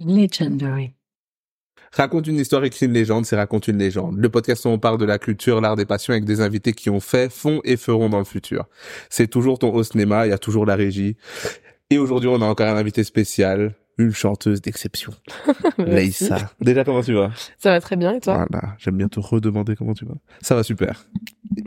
Legendary. Raconte une histoire, écrit une légende, c'est raconte une légende. Le podcast où on parle de la culture, l'art des passions avec des invités qui ont fait, font et feront dans le futur. C'est toujours ton host Nema, il y a toujours la régie. Et aujourd'hui, on a encore un invité spécial, une chanteuse d'exception. Leïssa. Déjà, comment tu vas? Ça va très bien et toi? Voilà, j'aime bien te redemander comment tu vas. Ça va super.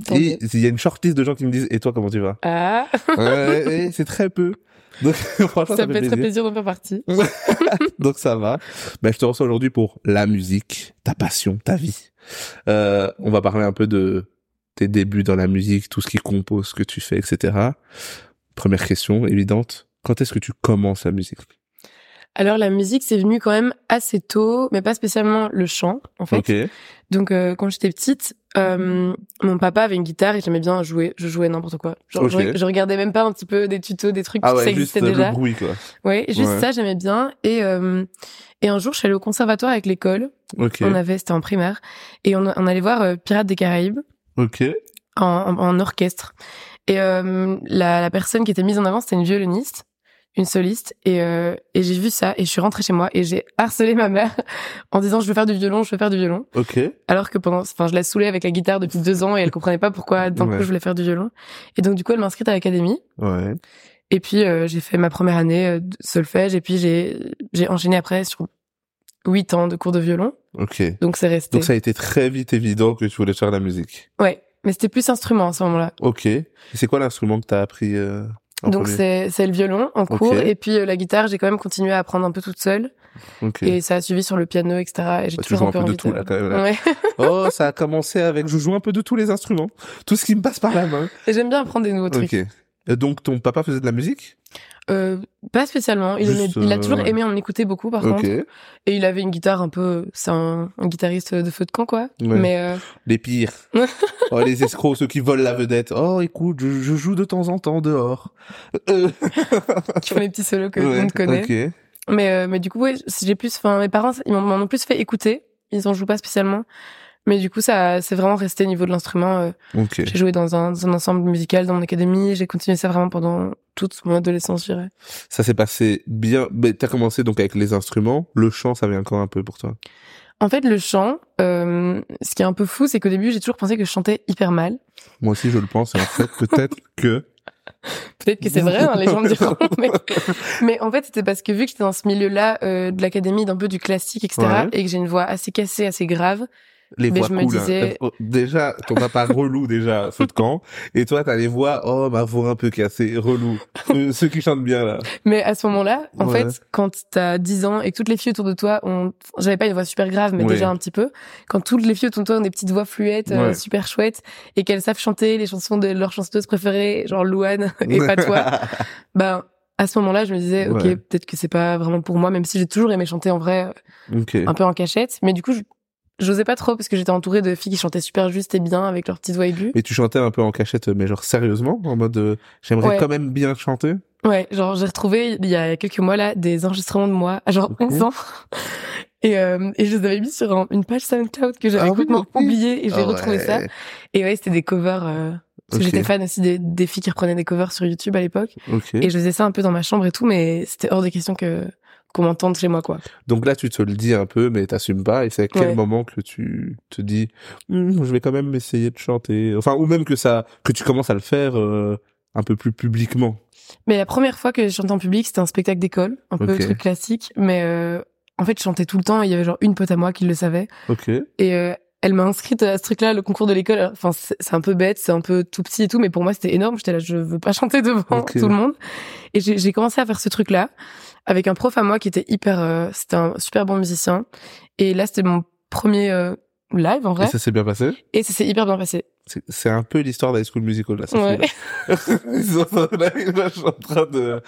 Tant Et il y a une shortlist de gens qui me disent, et toi, comment tu vas? Ah, ouais, C'est très peu. Donc, franchement, ça me fait très plaisir d'en faire partie. Donc ça va. Ben, je te reçois aujourd'hui pour la musique, ta passion, ta vie. Euh, on va parler un peu de tes débuts dans la musique, tout ce qui compose, ce que tu fais, etc. Première question évidente. Quand est-ce que tu commences la musique? Alors la musique, c'est venu quand même assez tôt, mais pas spécialement le chant, en fait. Ok. Donc euh, quand j'étais petite, euh, mon papa avait une guitare et j'aimais bien jouer. Je jouais n'importe quoi. Genre, je, je regardais même pas un petit peu des tutos, des trucs Ah ouais, juste existait euh, déjà. le bruit quoi. Ouais, juste Ouais. ça, j'aimais bien. Et euh, et un jour, je suis allée au conservatoire avec l'école. Ok. On avait, c'était en primaire, et on, on allait voir euh, Pirates des Caraïbes. Ok. en, en, en orchestre. Et euh, la, la personne qui était mise en avant, c'était une violoniste, une soliste. Et, euh, et j'ai vu ça et je suis rentrée chez moi et j'ai harcelé ma mère en disant je veux faire du violon, je veux faire du violon. Ok. Alors que pendant, enfin, je la saoulais avec la guitare depuis deux ans et elle comprenait pas pourquoi d'un Ouais. coup je voulais faire du violon. Et donc du coup elle m'a inscrite à l'académie. Ouais. Et puis euh, j'ai fait ma première année euh, de solfège et puis j'ai j'ai enchaîné après sur huit ans de cours de violon. Ok. Donc c'est resté. Donc ça a été très vite évident que tu voulais faire de la musique. Ouais, mais c'était plus instrument à ce moment-là. Ok. C'est quoi l'instrument que t'as appris euh, Donc c'est c'est le violon en cours et puis euh, la guitare j'ai quand même continué à apprendre un peu toute seule Ok. et ça a suivi sur le piano etc et j'ai Bah, toujours un peu un peu de tout là quand même. là. Ouais. Oh, ça a commencé avec je joue un peu de tous les instruments, tout ce qui me passe par la main. et j'aime bien apprendre des nouveaux trucs. Ok. Donc ton papa faisait de la musique? Euh, pas spécialement. Il, Juste, aimait- il a euh, toujours aimé en écouter beaucoup par Ok. contre et il avait une guitare un peu c'est un, un guitariste de feu de camp quoi. Ouais. Mais euh, Les pires. oh, les escrocs, ceux qui volent la vedette. Oh, écoute, je, je joue de temps en temps dehors. Euh, qui font les petits solos que tout le monde connaît. Ok. Mais euh, mais du coup ouais j'ai plus enfin mes parents ils m'en m'en ont plus fait écouter. Ils en jouent pas spécialement. Mais du coup ça c'est vraiment resté au niveau de l'instrument. euh, Ok. J'ai joué dans un, dans un ensemble musical dans mon académie. J'ai continué ça vraiment pendant toute mon adolescence, je dirais. Ça s'est passé bien. T'as commencé donc avec les instruments. Le chant, ça vient encore un peu pour toi? En fait, le chant, euh, ce qui est un peu fou, c'est qu'au début, j'ai toujours pensé que je chantais hyper mal. Moi aussi, je le pense. Et en fait, peut-être que. Peut-être que c'est vrai, hein, les gens me diront. Mais, mais en fait, c'était parce que vu que j'étais dans ce milieu-là euh, de l'académie, d'un peu du classique, etc., Ouais. et que j'ai une voix assez cassée, assez grave, Les Mais voix cool. hein. disais- Oh, Déjà, ton papa relou déjà, feu de camp. Et toi, t'as les voix, oh, ma voix un peu cassée, relou. Euh, Ceux qui chantent bien, là. Mais à ce moment-là, en Ouais. fait, quand t'as 10 ans et que toutes les filles autour de toi ont, j'avais pas une voix super grave, mais Ouais. déjà un petit peu, quand toutes les filles autour de toi ont des petites voix fluettes, euh, super chouettes, et qu'elles savent chanter les chansons de leurs chanteuses préférées, genre Louane et pas toi, ben, à ce moment-là, je me disais, ok, peut-être que c'est pas vraiment pour moi, même si j'ai toujours aimé chanter en vrai, un peu en cachette, mais du coup, je- j'osais pas trop parce que j'étais entourée de filles qui chantaient super juste et bien avec leurs petites voix aiguës. Et tu chantais un peu en cachette, mais genre sérieusement, en mode, euh, j'aimerais Ouais. quand même bien chanter? Ouais, genre j'ai retrouvé il y a quelques mois là des enregistrements de moi à genre Ok. 11 ans. Et, euh, et je les avais mis sur un- une page SoundCloud que j'avais Ah oui, complètement ok. oubliée et j'ai Ah retrouvé ouais. ça. Et ouais, c'était des covers. Euh, parce que j'étais fan aussi des, des filles qui reprenaient des covers sur YouTube à l'époque. Et je faisais ça un peu dans ma chambre et tout, mais c'était hors de question que qu'on m'entende chez moi quoi. Donc là, tu te le dis un peu, mais t'assumes pas. Et c'est à quel Ouais. moment que tu te dis, Hum, je vais quand même essayer de chanter. Enfin, ou même que ça, que tu commences à le faire euh, un peu plus publiquement. Mais la première fois que j'ai chanté en public, c'était un spectacle d'école, un peu truc classique. Mais euh, en fait, je chantais tout le temps. Il y avait genre une pote à moi qui le savait. Ok. Et euh, elle m'a inscrite à ce truc-là, le concours de l'école. Enfin, c'est un peu bête, c'est un peu tout petit et tout, mais pour moi, c'était énorme. J'étais là, je veux pas chanter devant tout le monde. Et j'ai j'ai commencé à faire ce truc-là avec un prof à moi qui était hyper, euh, c'était un super bon musicien. Et là, c'était mon premier euh, live en Et vrai. ça s'est bien passé? Et ça s'est hyper bien passé. C'est- un peu l'histoire d'High School Musical là. ça Ouais. fait, là. Ils sont là, je suis en train de,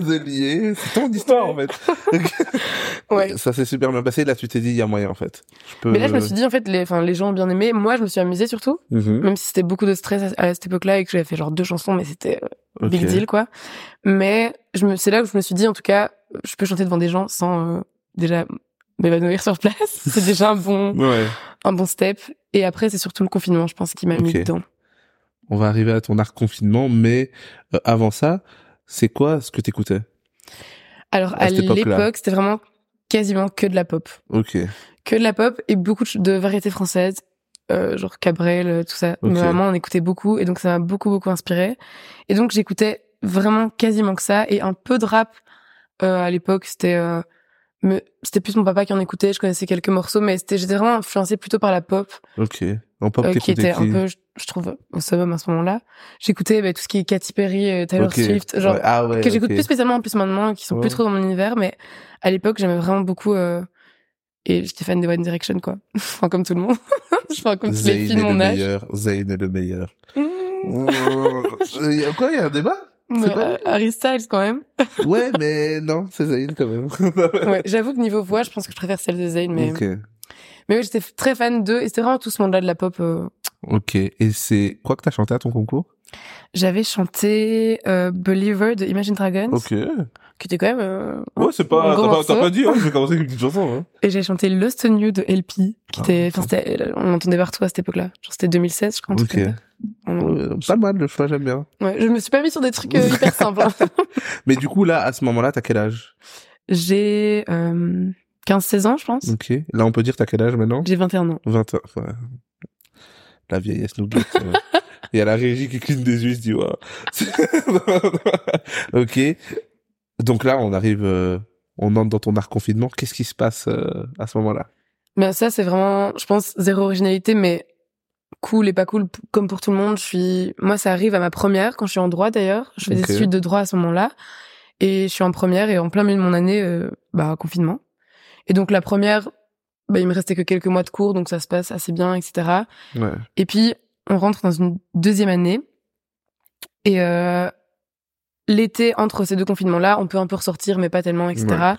de lier. C'est ton histoire en fait. Ouais. Ça s'est super bien passé. Là, tu t'es dit, il y a moyen en fait. Je peux... Mais là, je me suis dit, en fait, les, enfin, les gens ont bien aimé. Moi, je me suis amusée surtout. Mhm. Même si c'était beaucoup de stress à, à cette époque-là et que j'avais fait genre deux chansons, mais c'était euh, Ok. big deal, quoi. Mais je me, c'est là où je me suis dit, en tout cas, je peux chanter devant des gens sans euh, déjà m'évanouir sur place. c'est déjà un bon, Ouais. un bon step. Et après, c'est surtout le confinement, je pense, qui m'a mis Ok. dedans. On va arriver à ton arc confinement, mais euh, avant ça, c'est quoi ce que t'écoutais? Alors, À l'époque, c'était vraiment quasiment que de la pop. Ok. Que de la pop et beaucoup de variétés françaises, euh, genre Cabrel, euh, tout ça. Ok. Mais Vraiment, on écoutait beaucoup et donc ça m'a beaucoup, beaucoup inspiré. Et donc j'écoutais vraiment quasiment que ça et un peu de rap euh, à l'époque. C'était euh, me- c'était plus mon papa qui en écoutait. Je connaissais quelques morceaux, mais c'était j'étais vraiment influencée plutôt par la pop. Ok. En pop, euh, qui était un peu, je, je trouve, au summum à ce moment-là. J'écoutais bah, tout ce qui est Katy Perry, euh, Taylor. Swift, genre Ouais, Ah ouais. que j'écoute plus spécialement en plus maintenant, qui sont Ouais. plus trop dans mon univers, mais à l'époque j'aimais vraiment beaucoup. Euh, et j'étais fan de One Direction quoi. enfin comme tout le monde. enfin comme tous les filles de mon âge. meilleur. Zayn est le meilleur. Mmh. A quoi Il y a un débat? Pas- euh, Harry Styles quand même. Ouais, mais non, c'est Zayn quand même. Ouais, j'avoue que niveau voix, je pense que je préfère celle de Zayn, mais Ok. mais oui, j'étais très fan d'eux et c'était vraiment tout ce monde-là de la pop. euh. Ok. Et c'est quoi que t'as chanté à ton concours? J'avais chanté euh, Believer de Imagine Dragons, Ok. Qui était quand même. euh, Ouais, c'est pas, t'as pas, t'as pas dit, hein, je vais commencer avec une petite chanson, hein. Et j'ai chanté Lost on You de LP, qui Ah, était, enfin, c'était, on l'entendait partout à cette époque-là. Genre, c'était 2016, je crois. Ok. On- Pas mal, le choix, j'aime bien. Ouais, je me suis pas mis sur des trucs euh, hyper simples. hein. Mais du coup, là, à ce moment-là, t'as quel âge? J'ai euh, 15-16 ans, je pense. Ok. Là, on peut dire t'as quel âge maintenant? J'ai 21 ans. 20 ans. Ouais. La vieillesse nous guette. Il y a la régie qui cligne des yeux, se dit, waouh. ok. Donc là, on arrive, euh, on entre dans ton art confinement. Qu'est-ce qui se passe euh, à ce moment-là? Mais ça, c'est vraiment, je pense, zéro originalité, mais cool et pas cool, comme pour tout le monde. Je suis, moi, ça arrive à ma première, quand je suis en droit d'ailleurs. Je fais des études de droit à ce moment-là. Et je suis en première et en plein milieu de mon année, euh, bah, confinement. Et donc, la première, bah, il me restait que quelques mois de cours, donc ça se passe assez bien, etc. Ouais. Et puis, on rentre dans une deuxième année. Et euh, l'été, entre ces deux confinements-là, on peut un peu ressortir, mais pas tellement, etc. Ouais.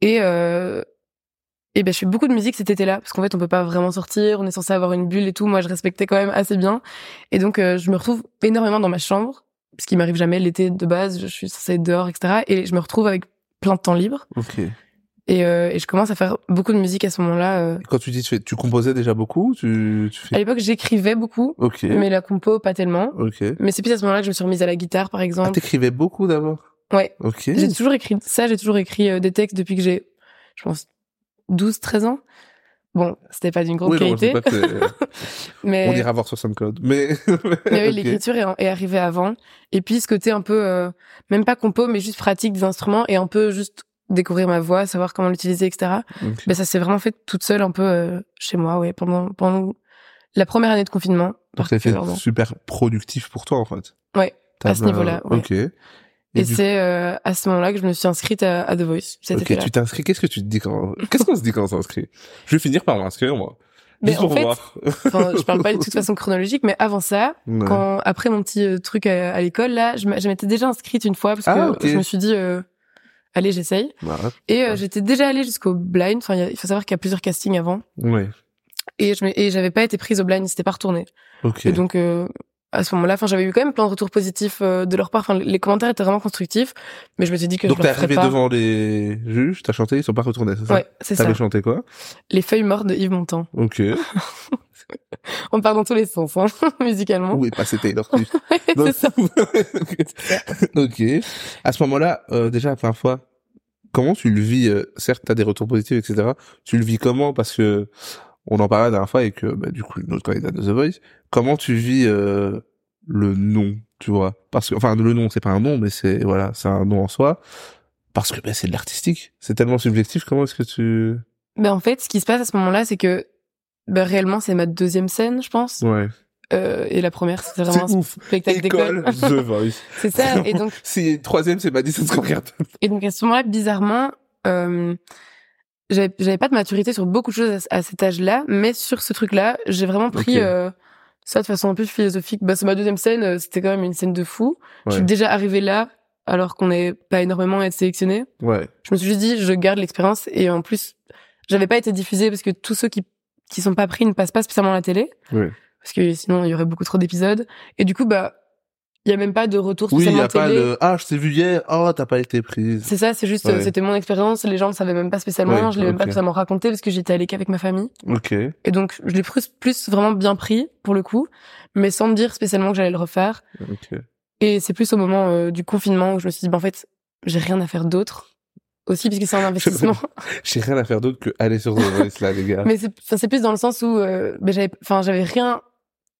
Et, euh, et ben, je fais beaucoup de musique cet été-là, parce qu'en fait, on peut pas vraiment sortir, on est censé avoir une bulle et tout. Moi, je respectais quand même assez bien. Et donc, euh, je me retrouve énormément dans ma chambre, ce qui m'arrive jamais l'été de base. Je suis censée être dehors, etc. Et je me retrouve avec plein de temps libre. Ok. Et, euh, et je commence à faire beaucoup de musique à ce moment-là. euh. Quand tu dis, tu, fais, tu composais déjà beaucoup Tu, tu À fais. l'époque, j'écrivais beaucoup, Ok. mais la compo, pas tellement. Ok. Mais c'est plus à ce moment-là que je me suis remise à la guitare, par Ah, exemple. t'écrivais beaucoup d'abord? Ouais. Ok. J'ai toujours écrit ça, j'ai toujours écrit euh, des textes depuis que j'ai, je pense, 12, 13 ans. Bon, c'était pas d'une grande Oui, non, qualité, c'est- mais, On ira voir sur SoundCloud. Mais. mais oui, Ok. l'écriture est, est arrivée avant. Et puis ce côté un peu, euh, même pas compo, mais juste pratique des instruments et un peu juste découvrir ma voix, savoir comment l'utiliser, etc. Ben ça s'est vraiment fait toute seule un peu euh, chez moi, ouais, pendant pendant la première année de confinement. Donc, ça a été particulièrement. super productif pour toi, en fait. Ouais, T'as à ce niveau-là, ouais. Ok. Et, Et, du- c'est euh, à ce moment-là que je me suis inscrite à, à The Voice. Cet Ok, tu t'inscris. Qu'est-ce que tu te dis quand, qu'est-ce qu'on se dit quand on s'inscrit? Je vais finir par m'inscrire, moi. Mais Juste en fait, je parle pas de toute façon chronologique, mais avant ça, Ouais. quand après mon petit euh, truc à, à l'école là, je m'étais déjà inscrite une fois parce que Ah, je me suis dit euh, allez j'essaye et euh, Ouais. j'étais déjà allée jusqu'au blind. Enfin il faut savoir qu'il y a plusieurs castings avant Ouais. et je et j'avais pas été prise au blind, c'était pas retourné. Ok. Et donc euh, à ce moment-là, enfin j'avais eu quand même plein de retours positifs euh, de leur part. Enfin les commentaires étaient vraiment constructifs, mais je me suis dit que Donc je t'es arrivé pas. devant les juges, t'as chanté, ils sont pas retournés, c'est ça? Ouais, c'est ça. T'avais chanté quoi? Les feuilles mortes de Yves Montand. Ok. On part dans tous les sens, hein, musicalement. Oui, pas c'était Taylor Swift. c'est ça. ok. À ce moment-là, euh, déjà la première fois, comment tu le vis euh, Certes, t'as des retours positifs, etc. Tu le vis comment? Parce que on en parlait la dernière fois et que bah, du coup notre candidat de The Voice. Comment tu vis euh, le nom Tu vois? Parce que enfin le nom, c'est pas un nom, mais c'est voilà, c'est un nom en soi. Parce que bah, c'est de l'artistique. C'est tellement subjectif. Comment est-ce que tu Ben en fait, ce qui se passe à ce moment-là, c'est que ben, réellement, c'est ma deuxième scène, je pense. Ouais. Euh, et la première, c'est vraiment C'est un ouf. spectacle École d'école. The Voice. c'est ça. Et donc, Si troisième, c'est Madison Square Garden. et donc à ce moment-là, bizarrement, euh, j'avais pas de maturité sur beaucoup de choses à, à cet âge-là, mais sur ce truc-là, j'ai vraiment pris euh, ça de façon un peu philosophique. Bah, c'est ma deuxième scène, euh, c'était quand même une scène de fou. Je Ouais. suis déjà arrivée là, alors qu'on n'est pas énormément à être sélectionné. Ouais. Je me suis juste dit, je garde l'expérience et en plus, j'avais pas été diffusée parce que tous ceux qui qui sont pas pris ne passent pas spécialement à la télé. Ouais. Parce que sinon, il y aurait beaucoup trop d'épisodes. Et du coup, bah, il y a même pas de retour Oui, il spécialement y a pas télé. le ah je t'ai vu hier, oh t'as pas été prise. C'est ça, c'est juste, Ouais. c'était mon expérience. Les gens le savaient même pas spécialement. Ouais, je l'ai même pas spécialement raconté parce que j'étais allée qu'avec ma famille. Ok. Et donc, je l'ai plus, plus vraiment bien pris, pour le coup. Mais sans me dire spécialement que j'allais le refaire. Ok. Et c'est plus au moment euh, du confinement où je me suis dit, bah, en fait, j'ai rien à faire d'autre. Aussi parce que c'est un investissement. J'ai rien à faire d'autre que aller sur Voice là, les gars. Mais c'est plus dans le sens où euh, ben, j'avais, enfin, j'avais rien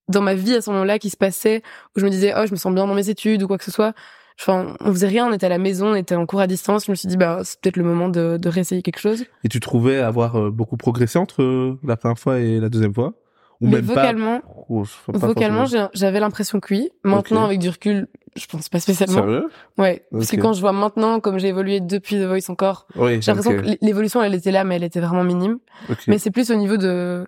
dans ma vie à ce moment-là qui se passait où je me disais oh je me sens bien dans mes études ou quoi que ce soit. Enfin, on faisait rien, on était à la maison, on était en cours à distance. Je me suis dit bah c'est peut-être le moment de, de réessayer quelque chose. Et tu trouvais avoir euh, beaucoup progressé entre euh, la première fois et la deuxième fois? Ou Mais même vocalement, pas, Oh, vocalement, j'avais l'impression que oui. Maintenant, avec du recul, je pense pas spécialement. Sérieux? Ouais, parce que quand je vois maintenant, comme j'ai évolué depuis The Voice encore, Oui. j'ai l'impression que l'évolution, elle était là, mais elle était vraiment minime. Mais c'est plus au niveau de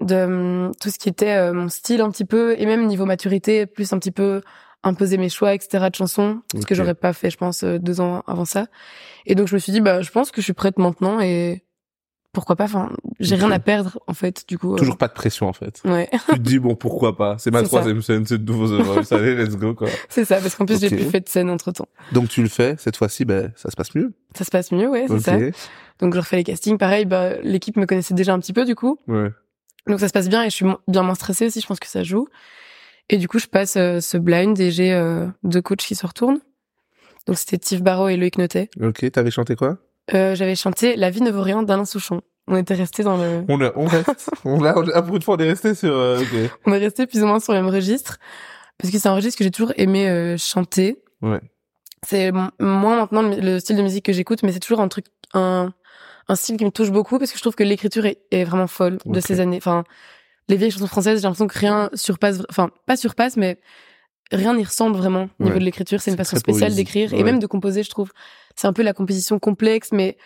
de hum, tout ce qui était euh, mon style un petit peu et même niveau maturité, plus un petit peu imposer mes choix, etc. de chansons, ce que j'aurais pas fait, je pense, euh, deux ans avant ça. Et donc je me suis dit, bah, je pense que je suis prête maintenant et pourquoi pas. Enfin, j'ai rien à perdre en fait, du coup. euh, Toujours pas de pression en fait. Ouais, tu te dis bon pourquoi pas. C'est ma ça. troisième scène, c'est de nouveau. Allez, let's go quoi. c'est ça, parce qu'en plus j'ai plus fait de scène entre temps. Donc tu le fais. Cette fois-ci, ben ça se passe mieux. Ça se passe mieux, ouais, c'est ça. Donc je refais les castings, pareil, bah l'équipe me connaissait déjà un petit peu du coup. Ouais. Donc ça se passe bien et je suis bien moins stressée aussi, je pense que ça joue. Et du coup, je passe euh, ce blind et j'ai euh, deux coachs qui se retournent. Donc c'était Tiff Barrow et Loïc Notet. Ok. T'avais chanté quoi? Euh, J'avais chanté La vie ne vaut rien d'Alain Souchon. On était restés dans le... On, a- on reste. on a, on a- pour une fois, on est resté sur. euh. On est restés plus ou moins sur le même registre. Parce que c'est un registre que j'ai toujours aimé euh, chanter. Ouais. C'est moins maintenant le, le style de musique que j'écoute, mais c'est toujours un truc, un, un style qui me touche beaucoup parce que je trouve que l'écriture est, est vraiment folle de ces années. Enfin, les vieilles chansons françaises, j'ai l'impression que rien surpasse, enfin, pas surpasse, mais rien n'y ressemble vraiment au niveau Ouais. de l'écriture. C'est une façon spéciale d'écrire Ouais. et même de composer, je trouve. C'est un peu la composition complexe, mais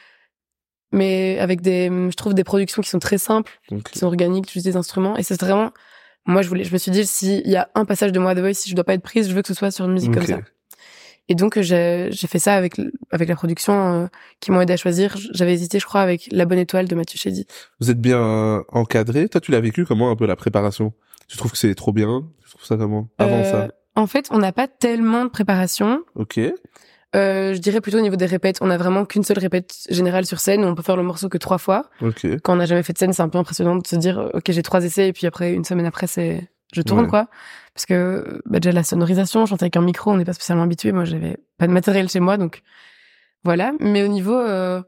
mais avec des, je trouve des productions qui sont très simples, qui sont organiques, tu utilises des instruments et c'est vraiment, moi je voulais, je me suis dit s'il y a un passage de moi The Voice, si je dois pas être prise, je veux que ce soit sur une musique comme ça. Et donc j'ai j'ai fait ça avec avec la production euh, qui m'ont aidé à choisir. J'avais hésité, je crois, avec La Bonne Étoile de Mathieu Chédy. Vous êtes bien euh, encadré. Toi, tu l'as vécu comment un peu la préparation? Tu trouves que c'est trop bien? Tu trouves ça comment? Avant Euh, ça? En fait, on n'a pas tellement de préparation. Ok. Euh, je dirais plutôt au niveau des répètes, on n'a vraiment qu'une seule répète générale sur scène. On peut faire le morceau que trois fois. Ok. Quand on n'a jamais fait de scène, c'est un peu impressionnant de se dire euh, ok j'ai trois essais et puis après une semaine après c'est je tourne Ouais. quoi. Parce que bah, déjà la sonorisation, chanter avec un micro, on n'est pas spécialement habitué. Moi j'avais pas de matériel chez moi donc voilà. Mais au niveau euh,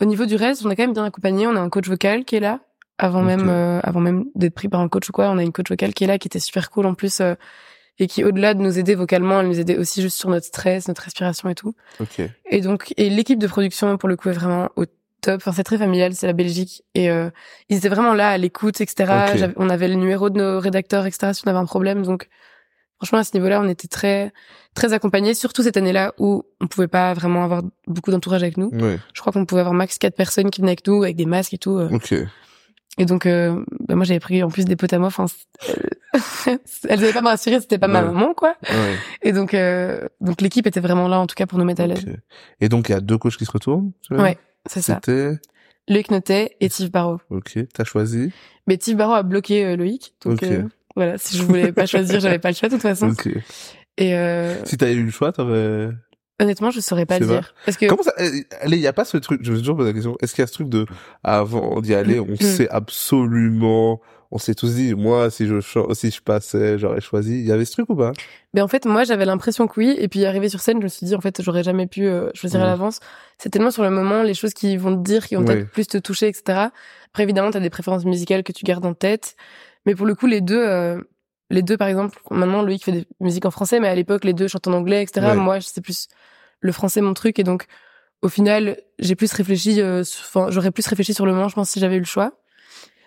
au niveau du reste, on est quand même bien accompagné. On a un coach vocal qui est là avant même euh, avant même d'être pris par un coach ou quoi. On a une coach vocale qui est là qui était super cool en plus. Et qui au-delà de nous aider vocalement, elle nous aidait aussi juste sur notre stress, notre respiration et tout. Ok. Et donc, et l'équipe de production, pour le coup, est vraiment au top. Enfin, c'est très familial, c'est la Belgique. Et euh, ils étaient vraiment là, à l'écoute, etc. On avait le numéro de nos rédacteurs, etc. Si on avait un problème. Donc, franchement, à ce niveau-là, on était très, très accompagnés. Surtout cette année-là où on pouvait pas vraiment avoir beaucoup d'entourage avec nous. Ouais. Je crois qu'on pouvait avoir max quatre personnes qui venaient avec nous, avec des masques et tout. euh. Et donc, euh, bah, moi, j'avais pris en plus des potes à moi. Enfin, elles devaient pas me rassurer, c'était pas ma Ouais. maman, quoi. Ouais. Et donc, euh, donc l'équipe était vraiment là, en tout cas, pour nous mettre à l'aise. ok. Et donc il y a deux coachs qui se retournent. Ouais, c'est ça. C'était. Loïc Notet et Steve Barrow. Ok. T'as choisi? Mais Steve Barrow a bloqué euh, Loïc. Donc Ok. euh, voilà, si je voulais pas choisir, j'avais pas le choix de toute façon. Ok. Et euh, Si t'avais eu le choix, t'aurais. Honnêtement, je saurais pas dire. Parce que Comment ça euh, Allez, il y a pas ce truc. Je me suis toujours posé la question. Est-ce qu'il y a ce truc de avant d'y aller, on Mm. sait absolument, on s'est tous dit, moi, si je si je passais, j'aurais choisi. Il y avait ce truc ou pas? Ben, en fait, moi, j'avais l'impression que oui. Et puis arrivé sur scène, je me suis dit, en fait, j'aurais jamais pu euh, choisir à l'avance. C'est tellement sur le moment, les choses qui vont te dire, qui vont peut-être plus te toucher, etc. Après, évidemment, t'as des préférences musicales que tu gardes en tête. Mais pour le coup, les deux, euh, les deux, par exemple, maintenant, Loïc fait des musiques en français, mais à l'époque, les deux chantent en anglais, etc. Ouais. Moi, c'est plus le français mon truc. Et donc, au final, j'ai plus réfléchi, euh, j'aurais plus réfléchi sur le moment, je pense, si j'avais eu le choix.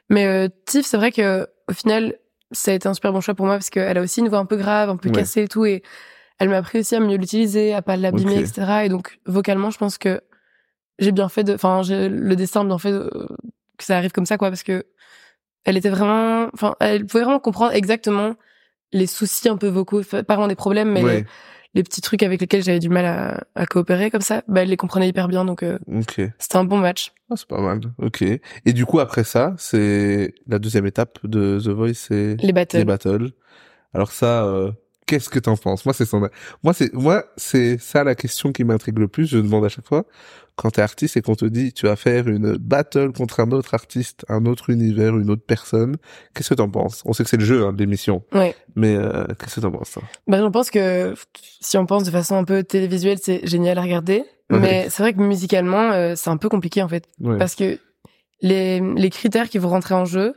Mais euh, Tiff, c'est vrai que au final, ça a été un super bon choix pour moi parce qu'elle a aussi une voix un peu grave, un peu Ouais. cassée et tout, et elle m'a appris aussi à mieux l'utiliser, à pas l'abîmer, etc. Et donc, vocalement, je pense que j'ai bien fait de, enfin, j'ai le destin a bien fait de- que ça arrive comme ça, quoi, parce que elle était vraiment, enfin, elle pouvait vraiment comprendre exactement les soucis un peu vocaux, pas vraiment des problèmes, mais Ouais. les, les petits trucs avec lesquels j'avais du mal à, à coopérer comme ça, bah, elle les comprenait hyper bien, donc euh, Ok. c'était un bon match. Ah, c'est pas mal. Ok. Et du coup, après ça, c'est la deuxième étape de The Voice, c'est Les battles. les battles. Alors ça, euh, Qu'est-ce que t'en penses? Moi, c'est son, moi, c'est, moi, c'est ça la question qui m'intrigue le plus. Je demande à chaque fois, quand t'es artiste et qu'on te dit, tu vas faire une battle contre un autre artiste, un autre univers, une autre personne, qu'est-ce que t'en penses? On sait que c'est le jeu, hein, l'émission. Ouais. Mais, euh, qu'est-ce que t'en penses, toi? Bah, j'en pense que si on pense de façon un peu télévisuelle, c'est génial à regarder. Ouais. Mais c'est vrai que musicalement, euh, c'est un peu compliqué, en fait. Ouais. Parce que les, les critères qui vont rentrer en jeu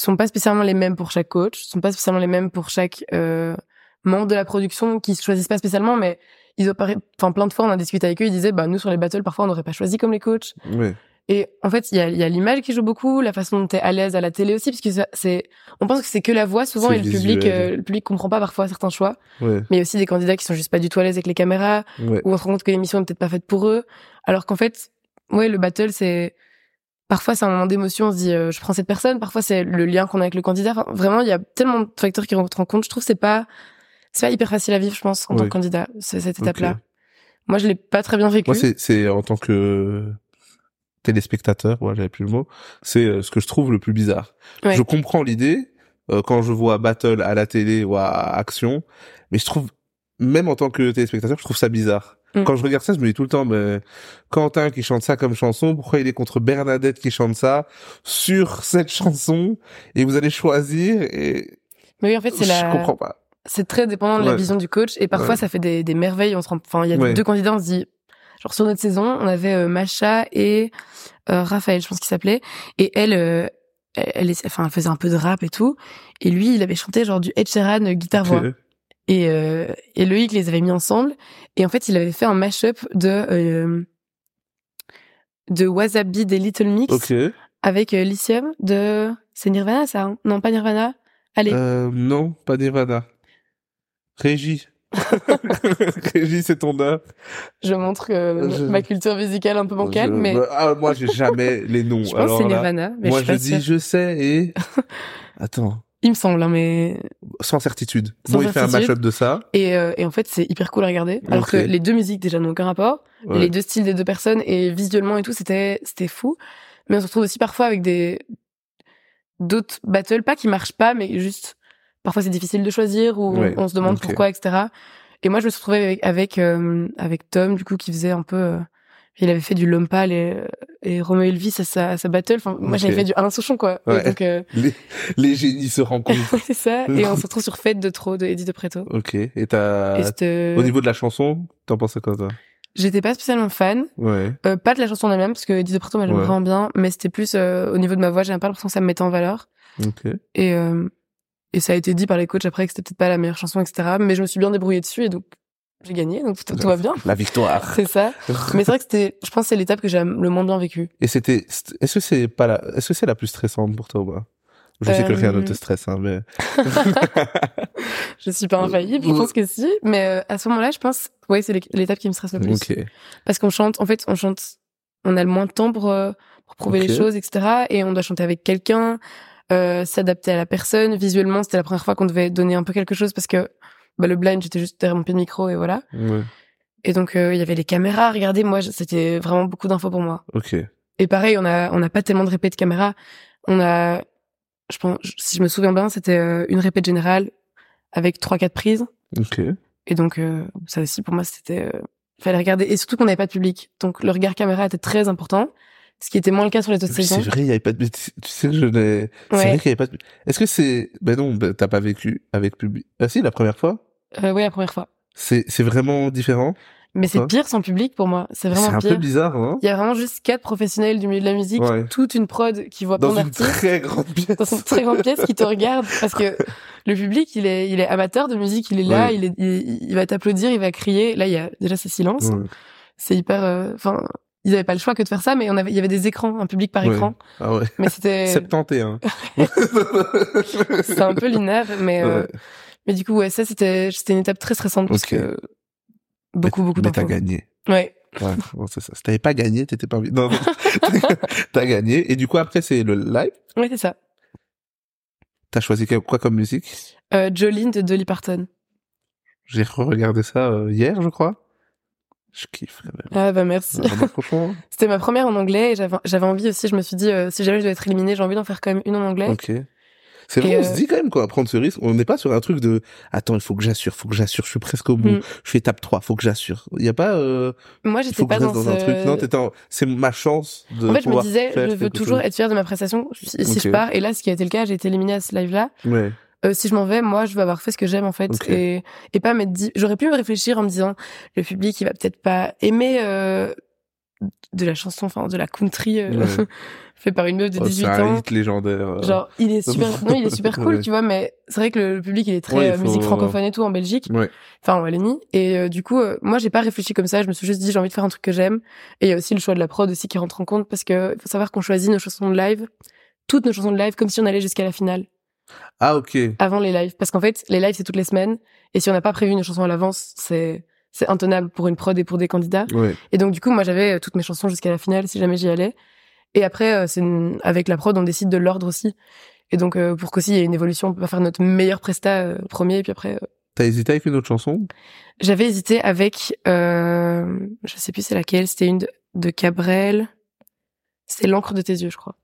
sont pas spécialement les mêmes pour chaque coach, sont pas spécialement les mêmes pour chaque euh, membre de la production qui se choisissent pas spécialement, mais ils ont parlé- enfin plein de fois on a discuté avec eux, ils disaient bah nous sur les battles parfois on n'aurait pas choisi comme les coachs. Ouais. Et en fait il y a, y a l'image qui joue beaucoup, la façon dont t'es à l'aise à la télé aussi, parce que c'est on pense que c'est que la voix souvent et le public euh, le public comprend pas parfois certains choix, Ouais. mais il y a aussi des candidats qui sont juste pas du tout à l'aise avec les caméras Ouais. où on se rend compte que l'émission n'est peut-être pas faite pour eux. Alors qu'en fait, ouais, le battle, c'est parfois c'est un moment d'émotion, on se dit euh, je prends cette personne, parfois c'est le lien qu'on a avec le candidat. Enfin, vraiment, il y a tellement de facteurs qui rentrent en compte. Je trouve que c'est pas c'est pas hyper facile à vivre, je pense, en tant que candidat, ce- cette étape-là. Moi, je l'ai pas très bien vécu. Moi, c'est, en tant que téléspectateur, ouais, j'avais plus le mot, c'est euh, ce que je trouve le plus bizarre. Ouais. Je comprends l'idée euh, quand je vois Battle à la télé ou à Action, mais je trouve, même en tant que téléspectateur, je trouve ça bizarre. Mm. Quand je regarde ça, je me dis tout le temps, mais Quentin qui chante ça comme chanson, pourquoi il est contre Bernadette qui chante ça sur cette chanson et vous allez choisir et Mais oui, en fait, c'est je la comprends pas. c'est très dépendant de la vision du coach et parfois Ouais. ça fait des, des merveilles. On se rend, enfin, il y a Ouais. deux candidats, on se dit, genre sur notre saison, on avait euh, Macha et euh, Raphaël, je pense qu'il s'appelait, et elle, euh, elle, enfin, elle faisait un peu de rap et tout, et lui, il avait chanté genre du Ed Sheeran euh, guitare voix. Ok. Et euh, et Loïc les avait mis ensemble, et en fait, il avait fait un mashup de euh, de Wasabi des Little Mix avec euh, Lithium de c'est Nirvana ça hein? Non, pas Nirvana. Allez, Euh, non, pas Nirvana. Régie. Régie, c'est ton heure. Je montre euh, Je- ma culture musicale un peu bancale, Je- mais Ah, moi, j'ai jamais les noms. je pense que Alors c'est là, Nirvana. Mais moi, je, dis je sais et... Attends. Il me semble, hein, mais Sans certitude. Sans bon, il fait un certitude. mashup de ça. et, euh, et en fait c'est hyper cool à regarder. Alors que les deux musiques déjà n'ont aucun rapport, Ouais. les deux styles des deux personnes et visuellement et tout c'était c'était fou. Mais on se retrouve aussi parfois avec des d'autres battles pas qui marchent pas, mais juste parfois c'est difficile de choisir ou Ouais, on se demande pourquoi, etc. Et moi je me suis retrouvée avec avec, euh, avec Tom du coup qui faisait un peu euh, il avait fait du Lompal et, et Romeo Elvis à sa, à sa battle. Enfin, moi, j'avais fait du Alain Souchon, quoi. Ouais. donc, euh, Les, les génies se rencontrent. c'est ça. Et on se retrouve sur Fête de trop de Eddie de Preto. ok. Et t'as... C'était- Au niveau de la chanson, t'en pensais quoi, toi? J'étais pas spécialement fan. Ouais. Euh, pas de la chanson en elle-même, parce que Eddie de Preto, moi, j'aime Ouais. vraiment bien. Mais c'était plus euh, au niveau de ma voix, j'avais pas l'impression que ça me mettait en valeur. Ok. Et, euh, et ça a été dit par les coachs après que c'était peut-être pas la meilleure chanson, etc. Mais je me suis bien débrouillée dessus et donc j'ai gagné, donc tout, tout va bien. La victoire. C'est ça. Mais c'est vrai que c'était, je pense que c'est l'étape que j'ai le moins bien vécue. Et c'était, est-ce que c'est pas la, est-ce que c'est la plus stressante pour toi ou pas? Je sais que rien ne te Euh, stresse, hein, mais. Je suis pas infaillible, je pense que si. Mais euh, à ce moment-là, je pense, ouais, c'est l'é- l'étape qui me stresse le plus. Parce qu'on chante, en fait, on chante, on a le moins de temps pour, euh, pour prouver les choses, etc. Et on doit chanter avec quelqu'un, euh, s'adapter à la personne. Visuellement, c'était la première fois qu'on devait donner un peu quelque chose parce que bah, le blind, j'étais juste derrière mon pied de micro et voilà. Ouais. Et donc, euh, il y avait les caméras. Regardez, moi, c'était vraiment beaucoup d'infos pour moi. Ok. Et pareil, on a, on n'a pas tellement de répètes de caméra. On a, je pense, si je me souviens bien, c'était euh, une répète générale avec trois, quatre prises. Ok. Et donc, euh, ça aussi, pour moi, c'était... Euh, fallait regarder. Et surtout qu'on n'avait pas de public. Donc, le regard caméra était très important. Ce qui était moins le cas sur les autres saisons. C'est vrai, il y avait pas de, tu sais que je n'ai, c'est vrai qu'il y avait pas de, est-ce que c'est, ben non, ben, t'as pas vécu avec public? Ah si, la première fois. Euh, ouais, la première fois. C'est, c'est vraiment différent. Mais c'est pire sans public pour moi. C'est C'est vraiment un peu pire. bizarre, hein. Il y a vraiment juste quatre professionnels du milieu de la musique, Ouais. toute une prod qui voit Dans plein une d'artistes. très grande pièce. Dans une très grande pièce qui te regarde parce que le public, il est, il est amateur de musique, il est là, Ouais. il, est, il, il va t'applaudir, il va crier. Là, il y a déjà ce silence. Ouais. C'est hyper, euh, enfin, ils avaient pas le choix que de faire ça, mais on avait, il y avait des écrans, un public par écran. Ah ouais. Mais c'était, 71. c'était un peu linéaire, mais, euh. Mais du coup, ouais, ça, c'était, c'était une étape très stressante parce que beaucoup, beaucoup Mais t'as d'infos. gagné. Ouais. Ouais, bon, c'est ça. Si t'avais pas gagné, t'étais pas, non, non. t'as gagné. Et du coup, après, c'est le live? Ouais, c'est ça. T'as choisi quoi comme musique? Euh, Jolene de Dolly Parton. J'ai regardé ça euh, hier, je crois. Je kiffe quand même. Ah, bah, merci. Vraiment, franchement. C'était ma première en anglais et j'avais, j'avais envie aussi, je me suis dit, euh, si jamais je dois être éliminée, j'ai envie d'en faire quand même une en anglais. Ok. C'est vrai, on se euh, dit quand même qu'on va prendre ce risque. On n'est pas sur un truc de attends, il faut que j'assure, faut que j'assure, je suis presque au bout. Mm. Je fais étape 3, faut que j'assure. Il y a pas euh, Moi, j'étais pas dans, dans, un ce... truc. Non, t'étais en- c'est ma chance de En fait, je me disais, je veux toujours chose. être fière de ma prestation si, je pars. Et là, ce qui a été le cas, j'ai été éliminée à ce live-là. Ouais. Euh, si je m'en vais, moi, je veux avoir fait ce que j'aime en fait, et et pas m'être dit. J'aurais pu me réfléchir en me disant, le public, il va peut-être pas aimer euh, de la chanson, enfin de la country euh, Ouais. fait par une meuf de Oh, 18 c'est un ans. hit légendaire. euh. Genre, il est super, non, il est super cool, Ouais. tu vois, mais c'est vrai que le, le public, il est très Ouais, euh, musique francophone et tout en Belgique, Ouais. enfin en Wallonie. Et euh, du coup, euh, moi, j'ai pas réfléchi comme ça. Je me suis juste dit, j'ai envie de faire un truc que j'aime. Et il y a aussi le choix de la prod aussi qui rentre en compte parce que faut savoir qu'on choisit nos chansons de live, toutes nos chansons de live, comme si on allait jusqu'à la finale Ah ok. avant les lives. Parce qu'en fait, les lives, c'est toutes les semaines. Et si on n'a pas prévu une chanson à l'avance, c'est c'est intenable pour une prod et pour des candidats. Ouais. Et donc, du coup, moi, j'avais euh, toutes mes chansons jusqu'à la finale si jamais j'y allais. Et après, euh, c'est une- avec la prod, on décide de l'ordre aussi. Et donc, euh, pour qu'aussi il y ait une évolution, on peut pas faire notre meilleur prestat euh, premier. Et puis après, euh, T'as hésité avec une autre chanson j'avais hésité avec, euh, je sais plus c'est laquelle, c'était une de, de Cabrel. C'était l'encre de tes yeux, je crois.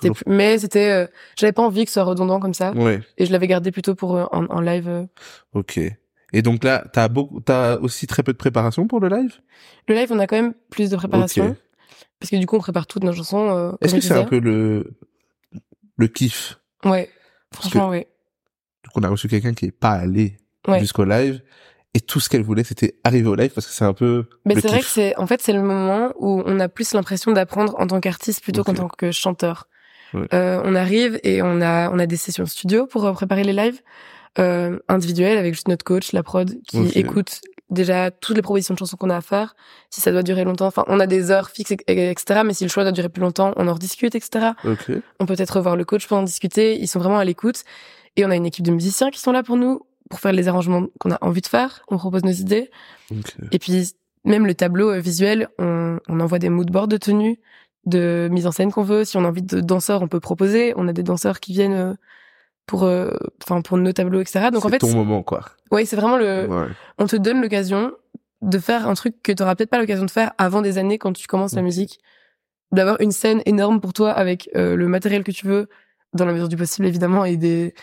Plus- mais c'était, j'avais pas envie que ce soit redondant comme ça. Ouais. Et je l'avais gardé plutôt pour en, en live. Ok. Et donc là, t'as beaucoup, t'as aussi très peu de préparation pour le live? Le live, on a quand même plus de préparation. Parce que du coup, on prépare toutes nos chansons. euh, Est-ce que c'est un peu le le kiff? Ouais. Franchement, ouais. Donc on a reçu quelqu'un qui est pas allé Ouais. jusqu'au live et tout ce qu'elle voulait c'était arriver au live parce que c'est un peu Mais c'est vrai que c'est, en fait, c'est le moment où on a plus l'impression d'apprendre en tant qu'artiste plutôt qu'en tant que chanteur. Ouais. Euh, on arrive et on a, on a des sessions studio pour euh, préparer les lives, euh, individuelles avec juste notre coach, la prod, qui écoute déjà toutes les propositions de chansons qu'on a à faire. Si ça doit durer longtemps, enfin, on a des heures fixes, et- et- etc. Mais si le choix doit durer plus longtemps, on en rediscute, etc. On peut peut-être revoir le coach pour en discuter. Ils sont vraiment à l'écoute. Et on a une équipe de musiciens qui sont là pour nous, pour faire les arrangements qu'on a envie de faire. On propose nos idées. Et puis, même le tableau euh, visuel, on, on envoie des moodboards de tenue, de mise en scène qu'on veut. Si on a envie de danseurs, on peut proposer. On a des danseurs qui viennent pour, euh, enfin, pour nos tableaux, etc. Donc en fait, ton moment quoi. ouais, c'est vraiment le, Ouais. on te donne l'occasion de faire un truc que tu peut-être pas l'occasion de faire avant des années quand tu commences la Ok. musique. D'avoir une scène énorme pour toi avec euh, le matériel que tu veux, dans la mesure du possible évidemment, et des,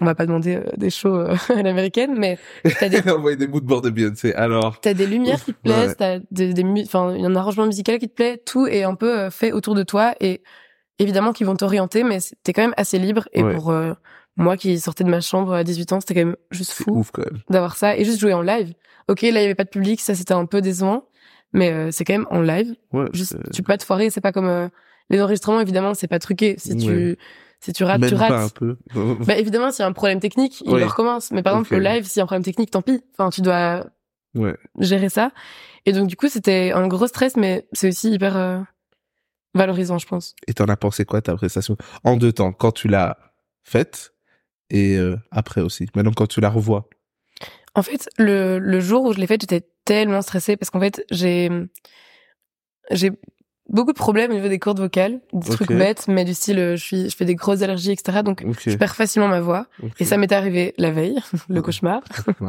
on va pas demander euh, des shows à l'américaine, mais t'as des envoyé des moodboards de Beyoncé. Alors. T'as des lumières qui te plaisent, Ouais. t'as des, des enfin, un arrangement musical qui te plaît, tout est un peu fait autour de toi et évidemment qu'ils vont t'orienter, mais t'es quand même assez libre. Et Ouais. pour euh, moi qui sortais de ma chambre à 18 ans, c'était quand même juste fou ouf quand même. d'avoir ça et juste jouer en live. Ok, là il y avait pas de public, ça c'était un peu décevant, mais euh, c'est quand même en live. Ouais. Juste, tu peux pas te foirer, c'est pas comme euh, les enregistrements évidemment, c'est pas truqué. Si tu Ouais. si tu rates, Même tu rates. pas un peu. Bah évidemment, s'il y a un problème technique, il Ouais. recommence. Mais par exemple, le live, s'il y a un problème technique, tant pis. Enfin, tu dois ouais. gérer ça. Et donc, du coup, c'était un gros stress, mais c'est aussi hyper euh, valorisant, je pense. Et t'en as pensé quoi ta prestation? En deux temps quand tu l'as faite et euh, après aussi. Maintenant quand tu la revois? En fait, le, le jour où je l'ai faite, j'étais tellement stressée parce qu'en fait, j'ai j'ai beaucoup de problèmes au niveau des cordes vocales, des trucs bêtes, mais du style, euh, je suis, je fais des grosses allergies, etc. Donc, je perds facilement ma voix. Et ça m'est arrivé la veille, le cauchemar.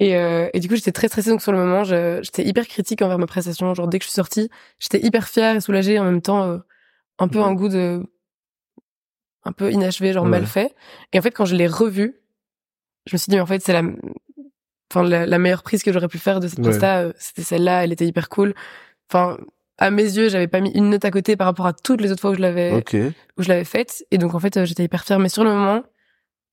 Et, euh, et du coup, j'étais très stressée. Donc, sur le moment, j'étais hyper critique envers ma prestation. Genre, dès que je suis sortie, j'étais hyper fière et soulagée. En même temps, euh, un peu un goût de... Un peu inachevé, genre Ouais. mal fait. Et en fait, quand je l'ai revue, je me suis dit, mais en fait, c'est la... Enfin, la, la meilleure prise que j'aurais pu faire de cette Ouais. presta, euh, c'était celle-là. Elle était hyper cool. Enfin, à mes yeux, j'avais pas mis une note à côté par rapport à toutes les autres fois où je l'avais où je l'avais faite. Et donc, en fait, euh, j'étais hyper fière. Mais sur le moment,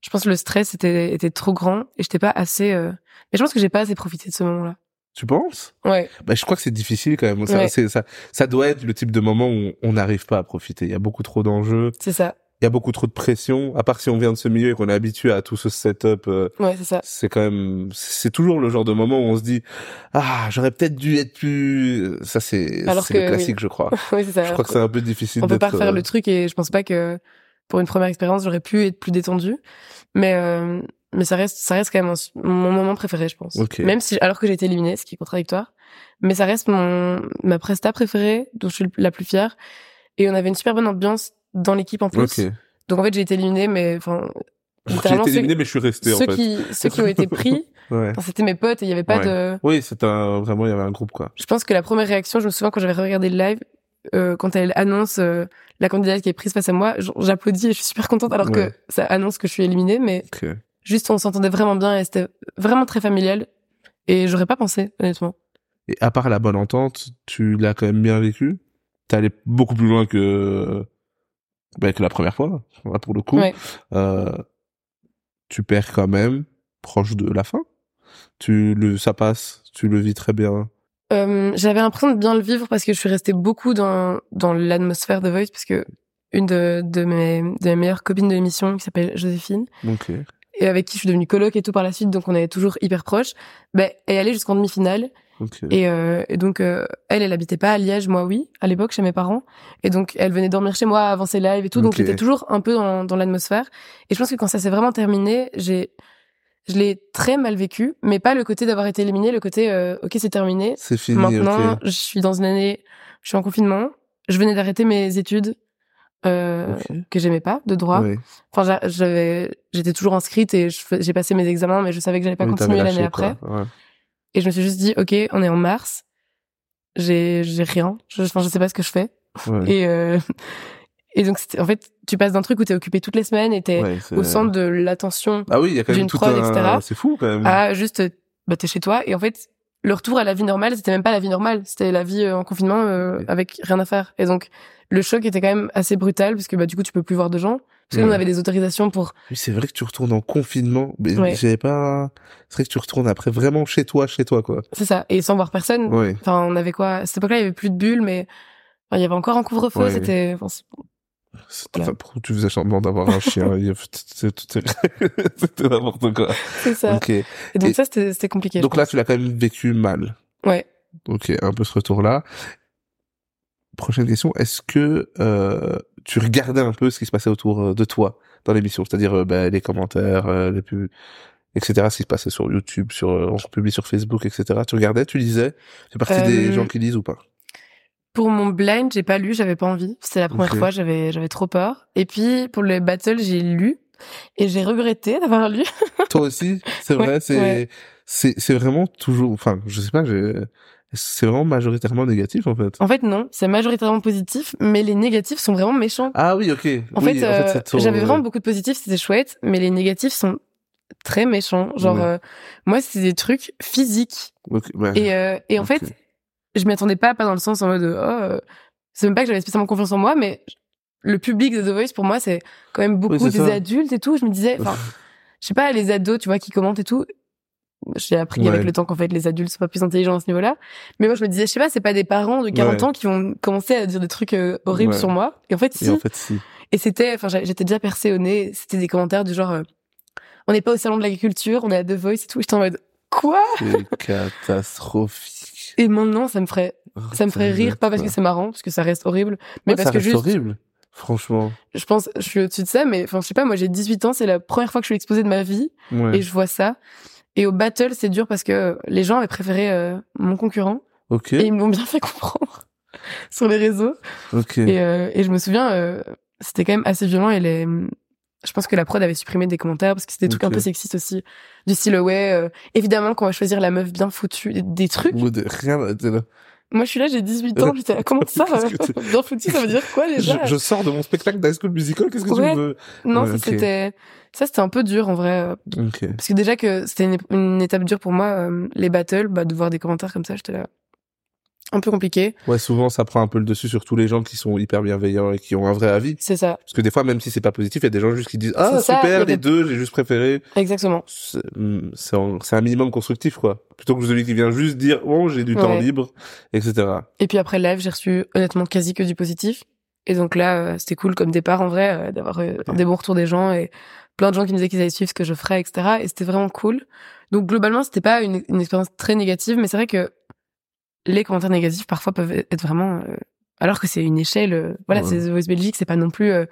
je pense que le stress était, était trop grand et j'étais pas assez... euh, Mais je pense que j'ai pas assez profité de ce moment-là. Tu penses? Ouais. bah, je crois que c'est difficile quand même. Ça, Ouais. ça, ça doit être le type de moment où on n'arrive pas à profiter. Il y a beaucoup trop d'enjeux, C'est ça. Il y a beaucoup trop de pression. À part si on vient de ce milieu et qu'on est habitué à tout ce setup, euh, Ouais, c'est ça. c'est quand même, c'est toujours le genre de moment où on se dit, ah, j'aurais peut-être dû être plus. Ça, c'est, c'est le classique, je crois. oui, c'est ça. Je crois que c'est un peu difficile. On peut pas refaire euh, le truc et je pense pas que pour une première expérience, j'aurais pu être plus détendue. Mais, euh, mais ça reste, ça reste quand même un- mon moment préféré, je pense. Ok. Même si, alors que j'ai été éliminée, ce qui est contradictoire. Mais ça reste mon, ma presta préférée, dont je suis la plus fière. Et on avait une super bonne ambiance dans l'équipe en plus. Ok. Donc en fait, j'ai été éliminée, mais enfin, J'ai été ceux, éliminé, mais je suis resté, en ceux fait. qui, ceux qui ont été pris, Ouais. c'était mes potes et il y avait pas Ouais. de, Oui, c'est un, vraiment, il y avait un groupe, quoi. je pense que la première réaction, je me souviens quand j'avais regardé le live, euh, quand elle annonce euh, la candidate qui est prise face à moi, j'applaudis et je suis super contente alors Ouais. que ça annonce que je suis éliminée, mais Ok. juste on s'entendait vraiment bien et c'était vraiment très familial. Et j'aurais pas pensé, honnêtement. Et à part la bonne entente, tu l'as quand même bien vécu? T'es allé beaucoup plus loin que bah, que la première fois, là, pour le coup. Ouais. Euh, tu perds quand même proche de la fin. Tu le, ça passe, tu le vis très bien. Euh, J'avais l'impression de bien le vivre parce que je suis restée beaucoup dans, dans l'atmosphère de Voice parce que une de, de, mes, de mes meilleures copines de l'émission qui s'appelle Joséphine et avec qui je suis devenue coloc et tout par la suite, donc on est toujours hyper proches, ben, elle est allée jusqu'en demi-finale Et, euh, et donc, euh, elle, elle habitait pas à Liège, moi oui, à l'époque, chez mes parents. Et donc, elle venait dormir chez moi avant ses lives et tout. Donc, j'étais toujours un peu dans, dans l'atmosphère. Et je pense que quand ça s'est vraiment terminé, j'ai, je l'ai très mal vécu, mais pas le côté d'avoir été éliminée, le côté, euh, ok, c'est terminé. C'est fini. Maintenant, je suis dans une année, je suis en confinement. Je venais d'arrêter mes études, euh, Ok. que j'aimais pas, de droit. Enfin, j'a- j'avais, j'étais toujours inscrite et j'ai passé mes examens, mais je savais que j'allais pas continuer l'année après. Ouais. Et je me suis juste dit, ok, on est en mars. J'ai, j'ai rien. Je, enfin, je sais pas ce que je fais. Ouais. Et, euh, et donc, en fait, tu passes d'un truc où t'es occupé toutes les semaines et t'es Ouais, au centre de l'attention Ah oui, il y a quand même d'une prod, un... etc. C'est fou quand même. à juste, bah, t'es chez toi. Et en fait, le retour à la vie normale, c'était même pas la vie normale. C'était la vie euh, en confinement, euh, avec rien à faire. Et donc, le choc était quand même assez brutal parce que, bah, du coup, tu peux plus voir de gens. Parce que nous, on Ouais. avait des autorisations pour, Oui, c'est vrai que tu retournes en confinement. Mais Ouais. j'avais pas. C'est vrai que tu retournes après vraiment chez toi, chez toi, quoi. c'est ça. Et sans voir personne. Ouais. Enfin, on avait quoi? À cette époque-là, il y avait plus de bulles, mais enfin, il y avait encore un couvre-feu. Ouais. C'était, enfin, c'est- C'était Voilà. enfin, pour- tu faisais semblant d'avoir un chien. C'était n'importe quoi. c'est ça. Ok. Et donc Et- ça, c'était compliqué. Donc là, tu l'as quand même vécu mal. ouais. Ok, un peu ce retour-là. Prochaine question. Est-ce que euh, tu regardais un peu ce qui se passait autour euh, de toi dans l'émission, c'est-à-dire euh, ben, les commentaires, euh, les pubs, etc. Ce qui se passait sur YouTube, sur euh, on publie sur Facebook, etc. Tu regardais, tu lisais? Tu partie Euh, des gens qui lisent ou pas? Pour mon blind, j'ai pas lu, j'avais pas envie. C'était la première fois, j'avais j'avais trop peur. Et puis pour le battle, j'ai lu et j'ai regretté d'avoir lu. Toi aussi, c'est Ouais, vrai. c'est ouais. c'est c'est vraiment toujours. Enfin, je sais pas. j'ai- C'est vraiment majoritairement négatif en fait. En fait, non, c'est majoritairement positif, mais les négatifs sont vraiment méchants. Ah oui, ok. En Oui, fait, euh, j'avais vraiment beaucoup de positifs, c'était chouette, mais les négatifs sont très méchants. Genre, Ouais. euh, moi, c'est des trucs physiques. Ouais. Et, euh, et en fait, je m'y attendais pas, pas dans le sens en mode, oh, euh, c'est même pas que j'avais spécialement confiance en moi, mais le public de The Voice, pour moi, c'est quand même beaucoup Oui, des ça. adultes et tout. Je me disais, enfin, je sais pas, les ados, tu vois, qui commentent et tout. J'ai appris Ouais. avec le temps qu'en fait, les adultes sont pas plus intelligents à ce niveau-là. Mais moi, je me disais, je sais pas, c'est pas des parents de 40 Ouais. ans qui vont commencer à dire des trucs euh, horribles Ouais. sur moi. Et en fait, si. Et en fait, si. Et c'était, enfin, j'étais déjà percée au nez. C'était des commentaires du genre, euh, on n'est pas au salon de l'agriculture, on est à The Voice et tout. J'étais en mode, quoi? C'est catastrophique. Et maintenant, ça me ferait, ça me ferait rire, pas parce que c'est marrant, parce que ça reste horrible, mais parce ça que reste juste, horrible. Franchement. je pense, je suis au-dessus de ça, mais enfin, je sais pas, moi j'ai 18 ans, c'est la première fois que je suis exposée de ma vie, Ouais. et je vois ça. Et au battle, c'est dur parce que les gens avaient préféré euh, mon concurrent, Ok. et ils m'ont bien fait comprendre sur les réseaux. Ok. Et, euh, et je me souviens, euh, c'était quand même assez violent et les, je pense que la prod avait supprimé des commentaires parce que c'était des trucs un peu sexistes aussi. Du style, ouais, euh, évidemment qu'on va choisir la meuf bien foutue, des, trucs. Ou de- Rien. t'es là. Moi, je suis là, j'ai 18 ans, j'étais là, comment ça, euh, bien foutue, ça veut dire quoi déjà Je, je sors de mon spectacle d'High School Musical. Qu'est-ce que Ouais. tu veux? Non, Ouais, c'était, ça c'était un peu dur en vrai, euh, Ok. parce que déjà que c'était une, une étape dure pour moi, euh, les battles, bah, de voir des commentaires comme ça, j'étais là, un peu compliqué. Ouais, souvent ça prend un peu le dessus sur tous les gens qui sont hyper bienveillants et qui ont un vrai avis. C'est ça, Parce que des fois, même si c'est pas positif, il y a des gens juste qui disent ah ça, super les des- deux, j'ai juste préféré. exactement. C'est mm, c'est un, minimum constructif quoi. Plutôt que celui qui vient juste dire bon j'ai du temps libre, etc. Et puis après le live, j'ai reçu honnêtement quasi que du positif. Et donc là, euh, c'était cool comme départ en vrai, euh, d'avoir des bons retours des gens et plein de gens qui me disaient qu'ils allaient suivre ce que je ferais, etc. Et c'était vraiment cool. Donc globalement, c'était pas une, une expérience très négative, mais c'est vrai que les commentaires négatifs parfois peuvent être vraiment, euh, alors que c'est une échelle, euh, voilà, Ouais. c'est The Voice Belgique, c'est pas non plus. euh,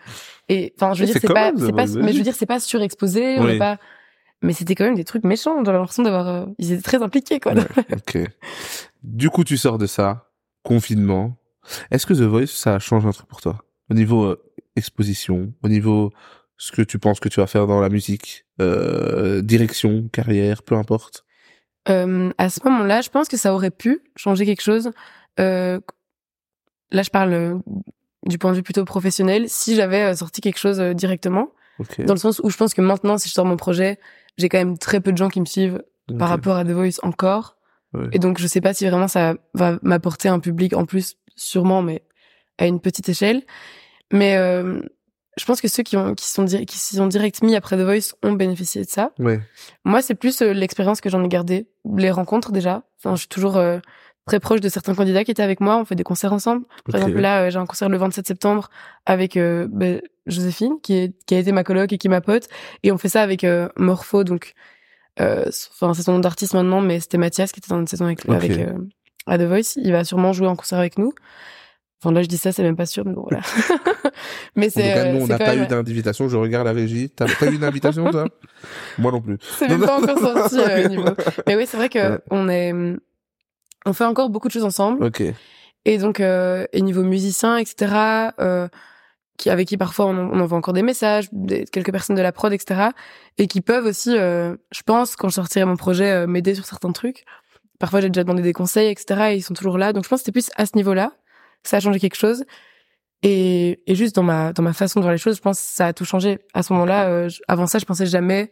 et enfin, je veux Mais dire, c'est pas, c'est pas, mais je veux dire, c'est pas surexposé, Oui. pas. Mais c'était quand même des trucs méchants. J'avais l'impression d'avoir, euh, ils étaient très impliqués, quoi. Ouais, ok. Du coup, tu sors de ça, confinement. Est-ce que The Voice, ça change un truc pour toi? Au niveau exposition, au niveau ce que tu penses que tu vas faire dans la musique, euh, direction, carrière, peu importe? Euh, à ce moment-là, je pense que ça aurait pu changer quelque chose. Euh, là je parle du point de vue plutôt professionnel, si j'avais sorti quelque chose directement, dans le sens où je pense que maintenant, si je sors mon projet, j'ai quand même très peu de gens qui me suivent par rapport à The Voice encore. Ouais. Et donc, je sais pas si vraiment ça va m'apporter un public en plus, sûrement, mais à une petite échelle. Mais je pense que ceux qui ont qui sont qui s'y sont direct mis après The Voice ont bénéficié de ça. Ouais. Moi, c'est plus euh, l'expérience que j'en ai gardée, les rencontres déjà. Enfin, je suis toujours euh, très proche de certains candidats qui étaient avec moi. On fait des concerts ensemble. Par exemple, là, euh, j'ai un concert le 27 septembre avec euh, ben, Joséphine, qui, est, qui a été ma coloc et qui est ma pote. Et on fait ça avec euh, Morpho, donc, euh, enfin, c'est son nom d'artiste maintenant, mais c'était Mathias qui était dans une saison avec, avec à The Voice. Il va sûrement jouer en concert avec nous. Enfin, là, je dis ça, c'est même pas sûr, mais bon, voilà. mais En tout c'est. cas, euh, nous, on n'a pas même- eu d'invitation. Je regarde la régie. T'as pas eu d'invitation, toi? Moi non plus. c'est même pas encore sorti euh, niveau. Mais oui, c'est vrai que Ouais. on est, on fait encore beaucoup de choses ensemble. Ok. Et donc, euh, et niveau musicien, etc., euh, qui, avec qui parfois on, en- on envoie encore des messages, des, quelques personnes de la prod, etc., et qui peuvent aussi, euh, je pense, quand je sortirai mon projet, euh, m'aider sur certains trucs. Parfois, j'ai déjà demandé des conseils, etc., et ils sont toujours là. Donc, je pense que c'était plus à ce niveau-là ça a changé quelque chose. Et, et juste dans ma, dans ma façon de voir les choses, je pense que ça a tout changé. À ce moment-là, euh, avant ça, je pensais jamais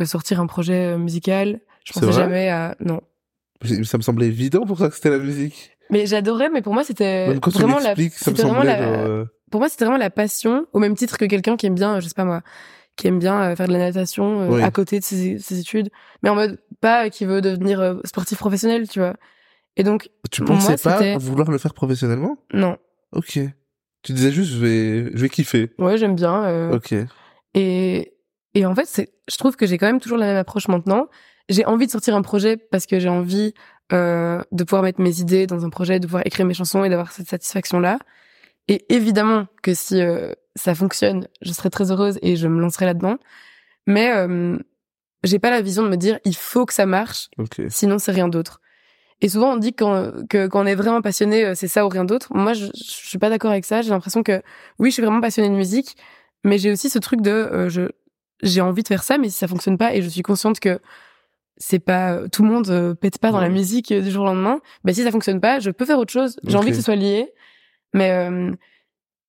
euh, sortir un projet euh, musical. Je pensais jamais à, non. Ça me semblait évident pour toi que c'était la musique. Mais j'adorais, mais pour moi, c'était vraiment la, ça me vraiment la, genre, pour moi, c'était vraiment la passion, au même titre que quelqu'un qui aime bien, je sais pas moi, qui aime bien faire de la natation Oui. à côté de ses, ses études, mais en mode pas qui veut devenir sportif professionnel, tu vois. Et donc, Tu Moi, pensais pas vouloir le faire professionnellement? Non. Ok. Tu disais juste, je vais, je vais kiffer. Ouais, j'aime bien. euh, Ok. Et, et en fait, c'est, je trouve que j'ai quand même toujours la même approche maintenant. J'ai envie de sortir un projet parce que j'ai envie euh, de pouvoir mettre mes idées dans un projet, de pouvoir écrire mes chansons et d'avoir cette satisfaction-là. Et évidemment que si euh, ça fonctionne, je serai très heureuse et je me lancerai là-dedans. Mais euh, j'ai pas la vision de me dire il faut que ça marche, Ok. sinon c'est rien d'autre. Et souvent on dit qu'on, que quand on est vraiment passionné, euh, c'est ça ou rien d'autre. Moi, je, je suis pas d'accord avec ça. J'ai l'impression que oui, je suis vraiment passionnée de musique, mais j'ai aussi ce truc de euh, je j'ai envie de faire ça, mais si ça fonctionne pas et je suis consciente que c'est pas tout le monde euh, pète pas dans la musique euh, du jour au lendemain. Ben si ça fonctionne pas, je peux faire autre chose. J'ai envie que ce soit lié, mais euh,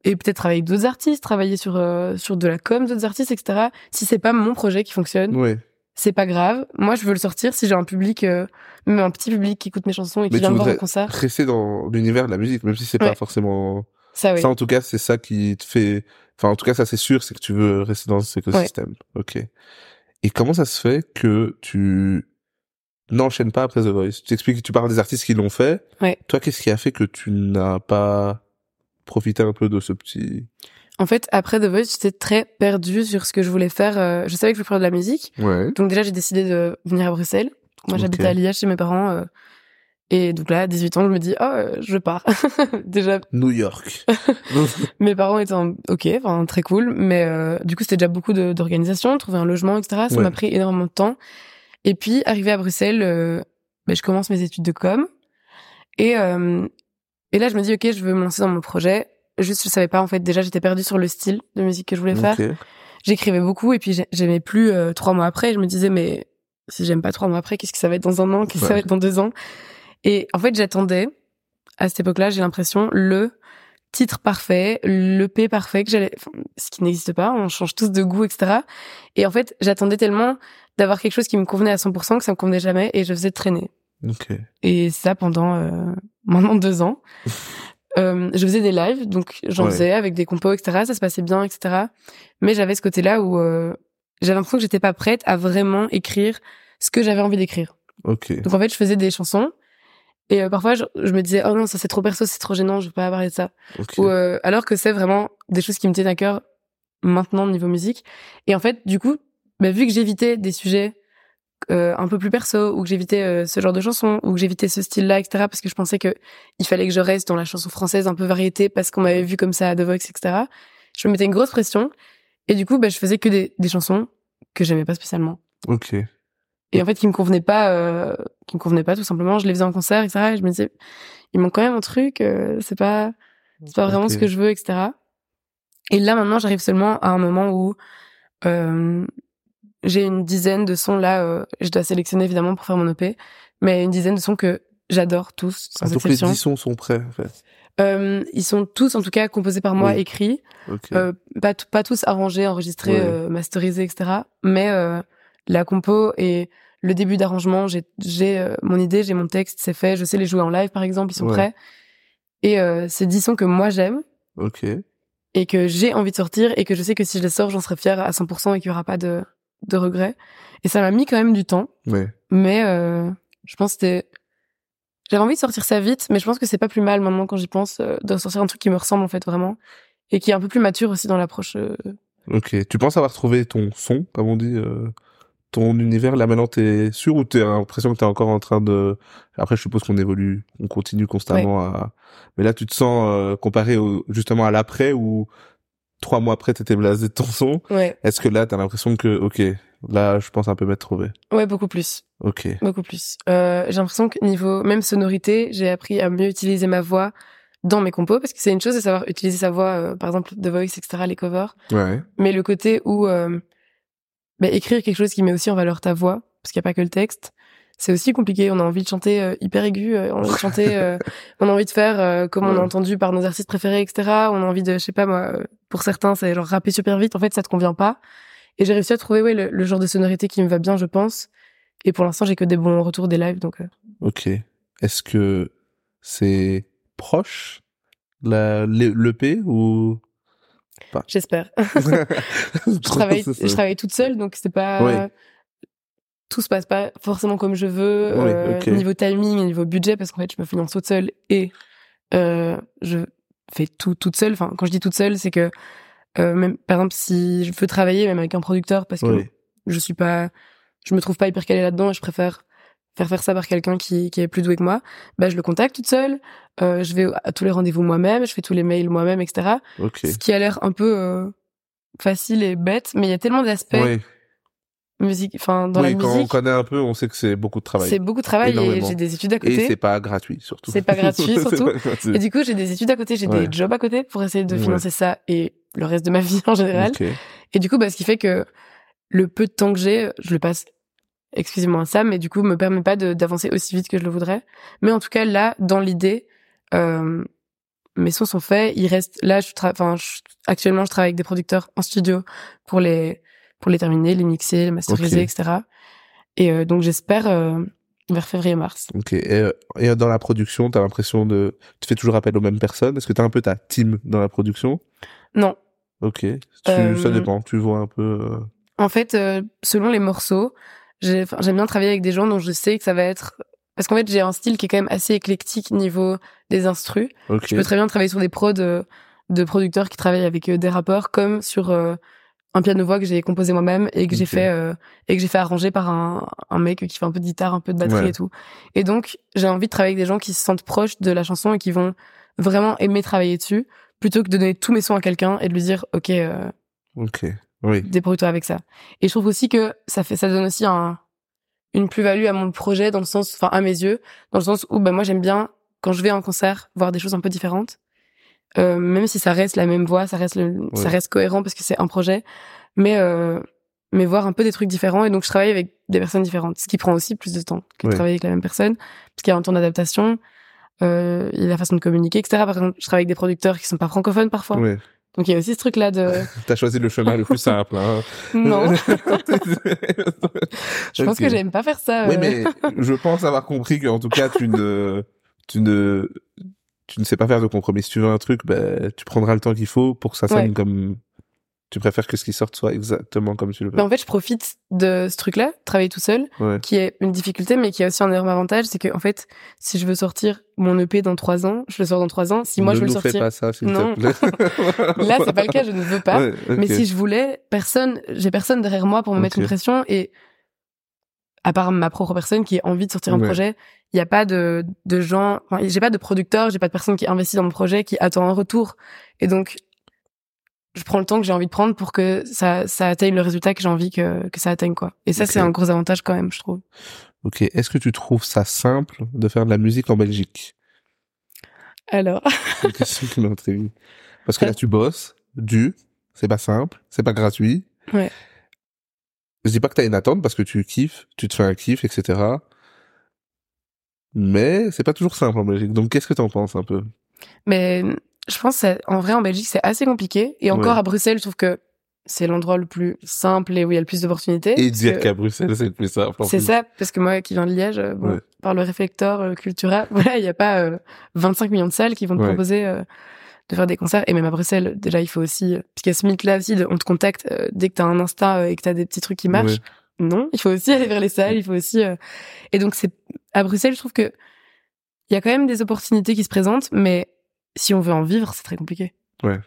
et peut-être travailler avec d'autres artistes, travailler sur euh, sur de la com d'autres artistes, etc. Si c'est pas mon projet qui fonctionne, Ouais. C'est pas grave. Moi, je veux le sortir si j'ai un public, euh, même un petit public qui écoute mes chansons et qui Mais vient me voir en concert. Rester dans l'univers de la musique, même si c'est pas Ouais. forcément. Ça, oui. Ça, en tout cas, c'est ça qui te fait. Enfin, en tout cas, ça, c'est sûr, c'est que tu veux rester dans cet écosystème. Ok. Et comment ça se fait que tu n'enchaînes pas après The Voice? Tu expliques, tu parles des artistes qui l'ont fait. Ouais. Toi, qu'est-ce qui a fait que tu n'as pas profité un peu de ce petit En fait, après The Voice, j'étais très perdue sur ce que je voulais faire. euh, je savais que je voulais faire de la musique. Ouais. Donc déjà, j'ai décidé de venir à Bruxelles. Moi, Ok. j'habitais à Liège chez mes parents. euh, et donc là, à 18 ans, je me dis, oh, euh, je pars. déjà, New York. mes parents étaient en- ok, enfin très cool, mais euh, du coup c'était déjà beaucoup d'organisation, trouver un logement, etc. Ça Ouais. m'a pris énormément de temps. Et puis arrivé à Bruxelles, euh, ben, je commence mes études de com et euh, et là je me dis ok, je veux me lancer dans mon projet. Juste je savais pas en fait déjà j'étais perdue sur le style de musique que je voulais faire. J'écrivais beaucoup et puis j'ai- j'aimais plus euh, trois mois après. Je me disais mais si j'aime pas trois mois après, qu'est-ce que ça va être dans un an, qu'est-ce que ça va être dans deux ans? Et en fait j'attendais à cette époque-là, j'ai l'impression le titre parfait, le P parfait que j'allais, enfin, ce qui n'existe pas, on change tous de goût, etc. Et en fait, j'attendais tellement d'avoir quelque chose qui me convenait à 100% que ça me convenait jamais et je faisais traîner. Ok. Et ça pendant euh, maintenant deux ans. Euh, je faisais des lives, donc j'en Ouais. faisais avec des compos, etc. Ça se passait bien, etc. Mais j'avais ce côté-là où euh, j'avais l'impression que j'étais pas prête à vraiment écrire ce que j'avais envie d'écrire. Ok. Donc en fait, je faisais des chansons et euh, parfois je, je me disais oh non ça c'est trop perso, c'est trop gênant, je veux pas parler de ça. Ok. Ou, euh, alors que c'est vraiment des choses qui me tiennent à cœur maintenant niveau musique. Et en fait, du coup, bah, vu que j'évitais des sujets euh, un peu plus perso, ou que j'évitais euh, ce genre de chansons, ou que j'évitais ce style-là, etc., parce que je pensais que il fallait que je reste dans la chanson française un peu variété, parce qu'on m'avait vu comme ça à The Voice, etc., je me mettais une grosse pression. Et du coup, bah, je faisais que des, des chansons que j'aimais pas spécialement. Ok. Et en fait, qui me convenaient pas, euh, qui me convenaient pas tout simplement. Je les faisais en concert, etc., et je me disais, il manque quand même un truc, euh, c'est pas, c'est pas vraiment ce que je veux, etc. Et là, maintenant, j'arrive seulement à un moment où euh, j'ai une dizaine de sons là. euh, je dois sélectionner évidemment pour faire mon EP, mais une dizaine de sons que j'adore tous, sans Ah, donc les exception. 10 sons sont prêts, en fait. Euh, ils sont tous, en tout cas, composés par moi, Oui. écrits. Ok. Euh, pas, tous arrangés, enregistrés, Ouais. euh, masterisés, etc. Mais euh, la compo et le début d'arrangement, j'ai euh, mon idée, j'ai mon texte, c'est fait. Je sais les jouer en live, par exemple, ils sont Ouais. prêts. Et euh, c'est 10 sons que moi j'aime ok. et que j'ai envie de sortir et que je sais que si je les sors, j'en serai fière à 100% et qu'il y aura pas de, de regrets. Et ça m'a mis quand même du temps, Ouais. mais euh, je pense que c'était... J'avais envie de sortir ça vite, mais je pense que c'est pas plus mal maintenant quand j'y pense euh, de sortir un truc qui me ressemble en fait vraiment et qui est un peu plus mature aussi dans l'approche. euh, Ok. Tu penses avoir trouvé ton son, comme on dit, euh, ton univers? Là maintenant t'es sûr ou t'as l'impression que t'es encore en train de. Après, je suppose qu'on évolue, on continue constamment à. Mais là, tu te sens euh, comparé au, justement à l'après où trois mois après t'étais blasé de ton son. Ouais, Est-ce que là, t'as l'impression que, ok, là, je pense un peu m'être trouvé? ouais, beaucoup plus, Ok. beaucoup plus. Euh, j'ai l'impression que niveau même sonorité, j'ai appris à mieux utiliser ma voix dans mes compos parce que c'est une chose de savoir utiliser sa voix, euh, par exemple The Voice, etc., les covers, Ouais. mais le côté où euh, bah, écrire quelque chose qui met aussi en valeur ta voix, parce qu'il n'y a pas que le texte, c'est aussi compliqué. On a envie de chanter euh, hyper aigu, euh, on a envie de chanter, euh, on a envie de faire comme on Ouais. a entendu par nos artistes préférés, etc. On a envie de, je sais pas moi, pour certains c'est genre rapper super vite. En fait, ça te convient pas. Et j'ai réussi à trouver ouais le, le genre de sonorité qui me va bien, je pense. Et pour l'instant, j'ai que des bons retours des lives, donc. Ok. Est-ce que c'est proche la l'EP ou J'espère. je travaille, je travaille toute seule, donc c'est pas. Oui. Tout se passe pas forcément comme je veux, Oui, euh, niveau timing, niveau budget, parce qu'en fait, je me finance toute seule et euh, je fais tout toute seule. Enfin, quand je dis toute seule, c'est que euh, même par exemple, si je veux travailler même avec un producteur, parce que je suis pas, je me trouve pas hyper calée là-dedans, et je préfère faire faire ça par quelqu'un qui, qui est plus doué que moi, bah je le contacte toute seule, euh, je vais à tous les rendez-vous moi-même, je fais tous les mails moi-même, etc. Ce qui a l'air un peu euh, facile et bête, mais il y a tellement d'aspects. Musique, enfin dans oui, la quand on musique, connaît un peu, on sait que c'est beaucoup de travail. c'est beaucoup de travail et j'ai des études à Et côté. c'est pas gratuit, surtout. C'est pas gratuit, surtout. pas gratuit. Et du coup, j'ai des études à côté, j'ai Ouais. des jobs à côté pour essayer de Ouais. financer ça et le reste de ma vie en général. Et du coup, bah, ce qui fait que le peu de temps que j'ai, je le passe exclusivement à ça, mais du coup, me permet pas d'avancer aussi vite que je le voudrais. Mais en tout cas, là, dans l'idée, euh, mes sons sont faits. Il reste, là, je enfin, actuellement, je travaille avec des producteurs en studio pour les, pour les terminer, les mixer, les masteriser, etc. Et euh, donc, j'espère euh, vers février-mars. Ok. Et, euh, et dans la production, t'as l'impression de, tu fais toujours appel aux mêmes personnes? Est-ce que t'as un peu ta team dans la production? Non, Ok. Tu, Ça dépend. Tu vois un peu. En fait, selon les morceaux, j'aime bien travailler avec des gens dont je sais que ça va être... Parce qu'en fait, j'ai un style qui est quand même assez éclectique niveau des instrus. Ok. Je peux très bien travailler sur des prods de producteurs qui travaillent avec des rappeurs, comme sur euh, un piano-voix que j'ai composé moi-même et que j'ai fait euh, et que j'ai fait arranger par un, un mec qui fait un peu de guitare, un peu de batterie Ouais. et tout. Et donc, j'ai envie de travailler avec des gens qui se sentent proches de la chanson et qui vont vraiment aimer travailler dessus, plutôt que de donner tous mes sons à quelqu'un et de lui dire, ok, euh, Ok. Oui. débrouille-toi avec ça. Et je trouve aussi que ça fait, ça donne aussi un, une plus-value à mon projet dans le sens, enfin, à mes yeux, dans le sens où, bah, moi, j'aime bien, quand je vais en concert, voir des choses un peu différentes. Euh, même si ça reste la même voix, ça reste le, ça reste cohérent parce que c'est un projet. Mais, euh, mais voir un peu des trucs différents. Et donc, je travaille avec des personnes différentes. Ce qui prend aussi plus de temps que de travailler avec la même personne. Parce qu'il y a un temps d'adaptation, euh, il y a la façon de communiquer, etc. Par exemple, je travaille avec des producteurs qui sont pas francophones parfois. Ouais. Donc, il y a aussi ce truc-là de, T'as choisi le chemin le plus simple. Hein. non. Je pense que j'aime pas faire ça. Oui, euh. mais je pense avoir compris qu'en tout cas, tu ne, tu ne, tu ne sais pas faire de compromis. Si tu veux un truc, ben, tu prendras le temps qu'il faut pour que ça sonne Ouais. comme, tu préfères que ce qui sorte soit exactement comme tu le veux. Mais en fait, je profite de ce truc-là, travailler tout seul, Ouais. qui est une difficulté, mais qui a aussi un énorme avantage, c'est que en fait, si je veux sortir mon EP dans trois ans, je le sors dans trois ans. Si moi ne je veux le sortir, pas ça, s'il Non. te plaît. là c'est pas le cas, je ne veux pas. Ouais. Mais si je voulais, personne, j'ai personne derrière moi pour me mettre une pression et à part ma propre personne qui a envie de sortir un Ouais. projet, il n'y a pas de, de gens, enfin, j'ai pas de producteur, j'ai pas de personne qui investit dans mon projet, qui attend un retour. Et donc, je prends le temps que j'ai envie de prendre pour que ça, ça atteigne le résultat que j'ai envie que, que ça atteigne, quoi. Et ça, c'est un gros avantage quand même, je trouve. Ok. Est-ce que tu trouves ça simple de faire de la musique en Belgique? Alors, C'est une question qui m'intrigue. Parce que là, tu bosses, du, c'est pas simple, c'est pas gratuit. Ouais. Je dis pas que t'as une attente parce que tu kiffes, tu te fais un kiff, etc. Mais c'est pas toujours simple en Belgique. Donc, qu'est-ce que t'en penses un peu? Mais je pense, en vrai, en Belgique, c'est assez compliqué. Et encore Ouais. à Bruxelles, je trouve que c'est l'endroit le plus simple et où il y a le plus d'opportunités. Et dire qu'à Bruxelles, c'est le plus simple. C'est ça, parce que moi qui viens de Liège, euh, bon, Ouais. par le réflecteur euh, Cultura, voilà, il n'y a pas euh, 25 millions de salles qui vont te Ouais. proposer euh, de faire des concerts. Et même à Bruxelles, déjà, il faut aussi... euh, Parce qu'il y a ce mythe-là aussi, de- on te contacte euh, dès que tu as un Insta euh, et que tu as des petits trucs qui marchent. Non, il faut aussi aller vers les salles, il faut aussi... euh, Et donc, c'est à Bruxelles, je trouve que il y a quand même des opportunités qui se présentent, mais si on veut en vivre, c'est très compliqué. Ouais.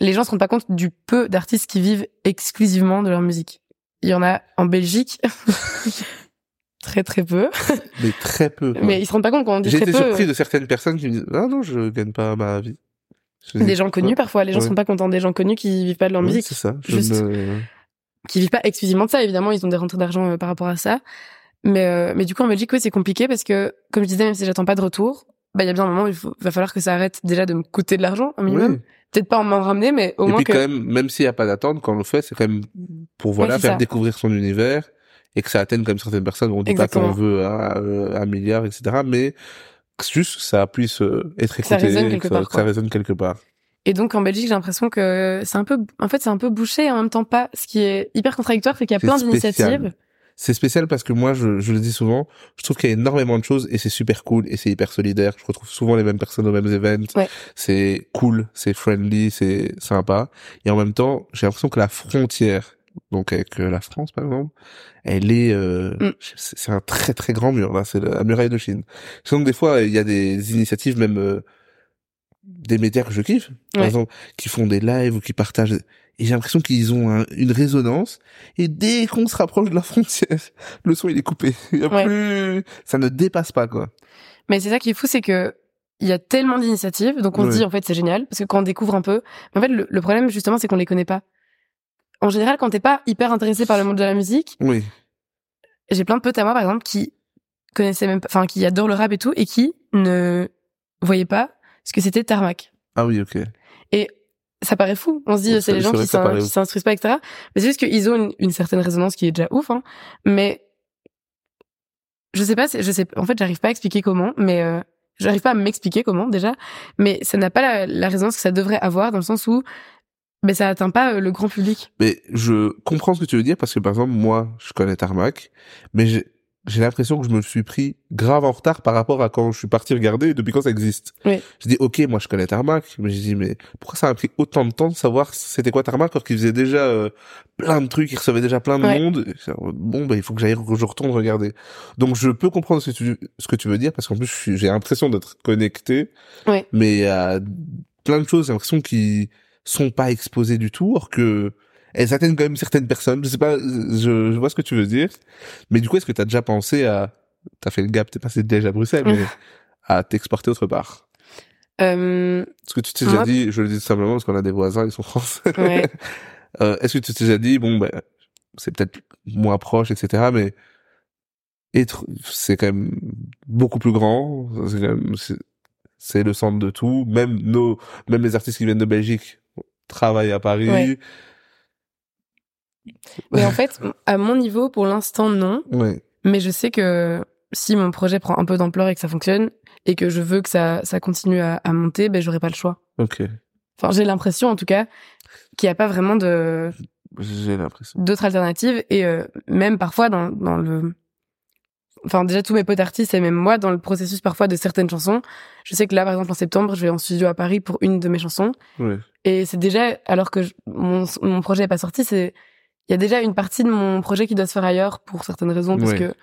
Les gens se rendent pas compte du peu d'artistes qui vivent exclusivement de leur musique. Il y en a en Belgique, très très peu, Mais très peu. quoi. mais ils se rendent pas compte quand on dit J'ai très été peu. surpris de certaines personnes qui me disent Ah non, je gagne pas ma vie. Des gens connus parfois, les gens Ouais. rendent pas hein, des gens connus qui vivent pas de leur Ouais, musique, C'est ça. Je Juste. ne- qui vivent pas exclusivement de ça. Évidemment, ils ont des rentrées d'argent euh, par rapport à ça, mais euh, mais du coup en Belgique, oui, c'est compliqué parce que comme je disais, même si j'attends pas de retour, bah il y a bien un moment où il faut, va falloir que ça arrête déjà de me coûter de l'argent un minimum. Oui. Peut-être pas en m'en ramener, mais au Et moins puis que quand même, même s'il n'y a pas d'attente, quand on le fait, c'est quand même pour voilà Ouais, faire ça. découvrir son univers et que ça atteigne comme certaines personnes. On dit Exactement. pas qu'on veut un, euh, un milliard, etc. Mais juste ça puisse euh, être Que ça écouté, résonne quelque que ça, part, ça résonne quelque part. Et donc en Belgique, j'ai l'impression que c'est un peu, en fait, c'est un peu bouché et en même temps pas. Ce qui est hyper contradictoire, c'est qu'il y a plein d'initiatives. C'est spécial parce que moi, je, je le dis souvent, je trouve qu'il y a énormément de choses et c'est super cool et c'est hyper solidaire. Je retrouve souvent les mêmes personnes aux mêmes events. Ouais. C'est cool, c'est friendly, c'est sympa. Et en même temps, j'ai l'impression que la frontière, donc avec euh, la France par exemple, elle est, euh, Mm. c'est un très très grand mur là, c'est la muraille de Chine. Donc des fois, il y a des initiatives même euh, des médias que je kiffe, par Ouais. exemple, qui font des lives ou qui partagent. Et j'ai l'impression qu'ils ont un- une résonance. Et dès qu'on se rapproche de la frontière, le son il est coupé. Il y a Ouais. plus, ça ne dépasse pas quoi. Mais c'est ça qui est fou, c'est que il y a tellement d'initiatives, donc on se dit en fait c'est génial parce que quand on découvre un peu, mais en fait le, le problème justement c'est qu'on les connaît pas. En général, quand t'es pas hyper intéressé par le monde de la musique, Oui. j'ai plein de potes à moi par exemple qui connaissaient même pas, enfin qui adorent le rap et tout et qui ne voyaient pas ce que c'était Tarmac. Ah oui, ok. Et ça paraît fou. On se dit, c'est les gens qui s'instruisent pas, etc. Mais c'est juste qu'ils ont une, une certaine résonance qui est déjà ouf, hein. Mais je sais pas, je sais, en fait, j'arrive pas à expliquer comment, mais euh, j'arrive pas à m'expliquer comment déjà. Mais ça n'a pas la, la résonance que ça devrait avoir dans le sens où, mais ça atteint pas euh, le grand public. Mais je comprends ce que tu veux dire parce que par exemple moi je connais Tarmac, mais j'ai j'ai l'impression que je me suis pris grave en retard par rapport à quand je suis parti regarder et depuis quand ça existe. Oui. Je dis ok moi je connais Tarmac, mais je dis mais pourquoi ça a pris autant de temps de savoir c'était quoi Tarmac alors qu'il faisait déjà euh, plein de trucs, il recevait déjà plein de Ouais. monde. Bon bah il faut que j'aille que je retourne regarder. Donc je peux comprendre ce que tu ce que tu veux dire parce qu'en plus j'ai l'impression d'être connecté, Ouais. mais il y a plein de choses j'ai l'impression qui sont pas exposées du tout, or que elles atteignent quand même certaines personnes. Je sais pas, je, je vois ce que tu veux dire. Mais du coup, est-ce que tu as déjà pensé à, t'as fait le gap, t'es passé déjà à Bruxelles, mais à t'exporter autre part? Euh, Est-ce que tu t'es déjà dit, je le dis simplement parce qu'on a des voisins, ils sont français. ouais. Euh, est-ce que tu t'es déjà dit, bon, ben, c'est peut-être moins proche, etc., mais être, c'est quand même beaucoup plus grand, c'est le centre de tout, même nos, même les artistes qui viennent de Belgique travaillent à Paris. Ouais. Mais en fait, à mon niveau, pour l'instant, non. Ouais. Mais je sais que si mon projet prend un peu d'ampleur et que ça fonctionne et que je veux que ça, ça continue à, à monter, ben j'aurai pas le choix. Ok. Enfin, j'ai l'impression, en tout cas, qu'il n'y a pas vraiment de J'ai l'impression. d'autres alternatives et euh, même parfois dans, dans le enfin déjà tous mes potes artistes et même moi dans le processus parfois de certaines chansons. Je sais que là par exemple en septembre je vais en studio à Paris pour une de mes chansons. Ouais. et c'est déjà alors que je- mon, mon projet est pas sorti c'est il y a déjà une partie de mon projet qui doit se faire ailleurs pour certaines raisons parce que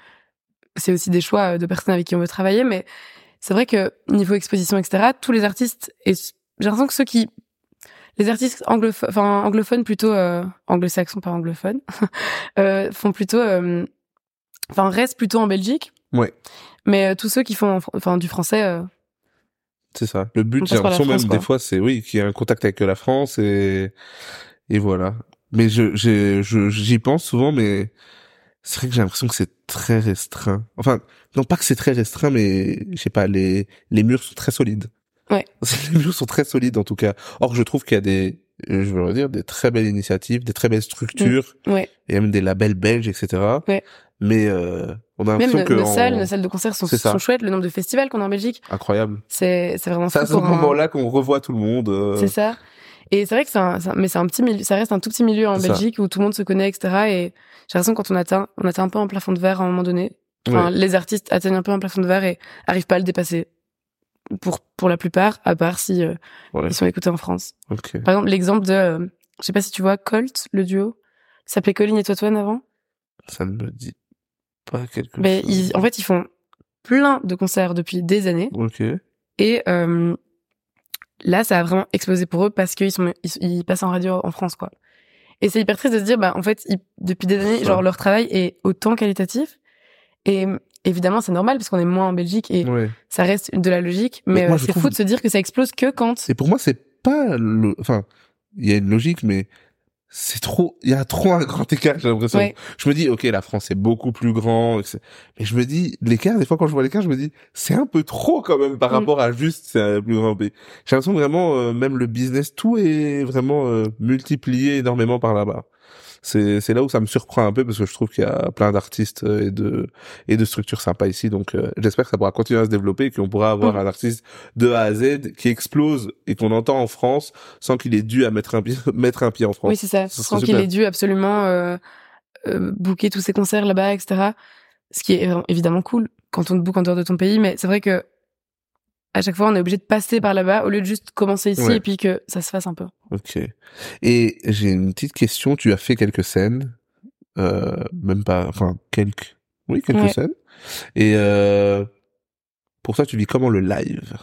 c'est aussi des choix de personnes avec qui on veut travailler. Mais c'est vrai que niveau exposition etc tous les artistes et j'ai l'impression que ceux qui les artistes anglophones, enfin anglophones plutôt euh, anglo-saxons pas anglophones, euh, font plutôt, euh, enfin restent plutôt en Belgique. Ouais. Mais euh, tous ceux qui font, enfin du français, euh, C'est ça. Le but, j'ai l'impression même quoi. des fois, c'est oui, qu'il y a un contact avec la France et et voilà. Mais je j'y pense souvent, mais c'est vrai que j'ai l'impression que c'est très restreint. Enfin, non pas que c'est très restreint, mais je sais pas, les les murs sont très solides. Ouais. Les murs sont très solides en tout cas. Or, je trouve qu'il y a des, euh, je veux dire, des très belles initiatives, des très belles structures, ouais. et même des labels belges, etc. Ouais. Mais euh, on a l'impression que nos en- salles, nos salles de concert sont, sont chouettes. Le nombre de festivals qu'on a en Belgique, incroyable. c'est c'est vraiment C'est à ce un- moment-là qu'on revoit tout le monde. euh, C'est ça. Et c'est vrai que c'est un, c'est un- mais c'est un petit milieu, ça reste un tout petit milieu en ça. Belgique où tout le monde se connaît, etc. Et j'ai l'impression quand on atteint, on atteint un peu un plafond de verre à un moment donné. Enfin, ouais. les artistes atteignent un peu un plafond de verre et arrivent pas à le dépasser. Pour, pour la plupart, à part si euh, Ouais. ils sont écoutés en France. Par exemple, l'exemple de, euh, je sais pas si tu vois, Colt, le duo, s'appelait Colin et Toitoine avant? Ça me dit pas quelque Ben, chose. ils, en fait, ils font plein de concerts depuis des années. Ok. Et euh, là, ça a vraiment explosé pour eux parce qu'ils sont ils, ils passent en radio en France, quoi. Et c'est hyper triste de se dire, bah en fait, ils- depuis des années, genre leur travail est autant qualitatif. Et évidemment, c'est normal parce qu'on est moins en Belgique et Ouais. ça reste de la logique. Mais, Mais euh, c'est fou de se dire que ça explose que quand. Et pour moi, c'est pas le, enfin, il y a une logique, mais c'est trop, il y a trop un grand écart, j'ai l'impression. Ouais. Je me dis, ok, la France est beaucoup plus grand, et que c'est- mais je me dis, l'écart, des fois, quand je vois l'écart, je me dis, c'est un peu trop quand même par Mm. rapport à juste, c'est un plus grand pays. J'ai l'impression vraiment, euh, même le business, tout est vraiment euh, multiplié énormément par là-bas. C'est, c'est là où ça me surprend un peu parce que je trouve qu'il y a plein d'artistes euh, et de, et de structures sympas ici. Donc, euh, j'espère que ça pourra continuer à se développer et qu'on pourra avoir Mm. un artiste de A à Z qui explose et qu'on entend en France sans qu'il ait dû à mettre un pied, mettre un pied en France. Oui, c'est ça. Sans qu'il ait dû absolument euh, euh, booker tous ses concerts là-bas, etc. Ce qui est évi- évidemment cool quand on te book en dehors de ton pays, mais c'est vrai que à chaque fois, on est obligé de passer par là-bas au lieu de juste commencer ici Ouais. et puis que ça se fasse un peu. Ok. Et j'ai une petite question. Tu as fait quelques scènes, euh, même pas, enfin quelques, oui quelques Ouais. scènes. Et euh, pour toi, tu vis comment le live?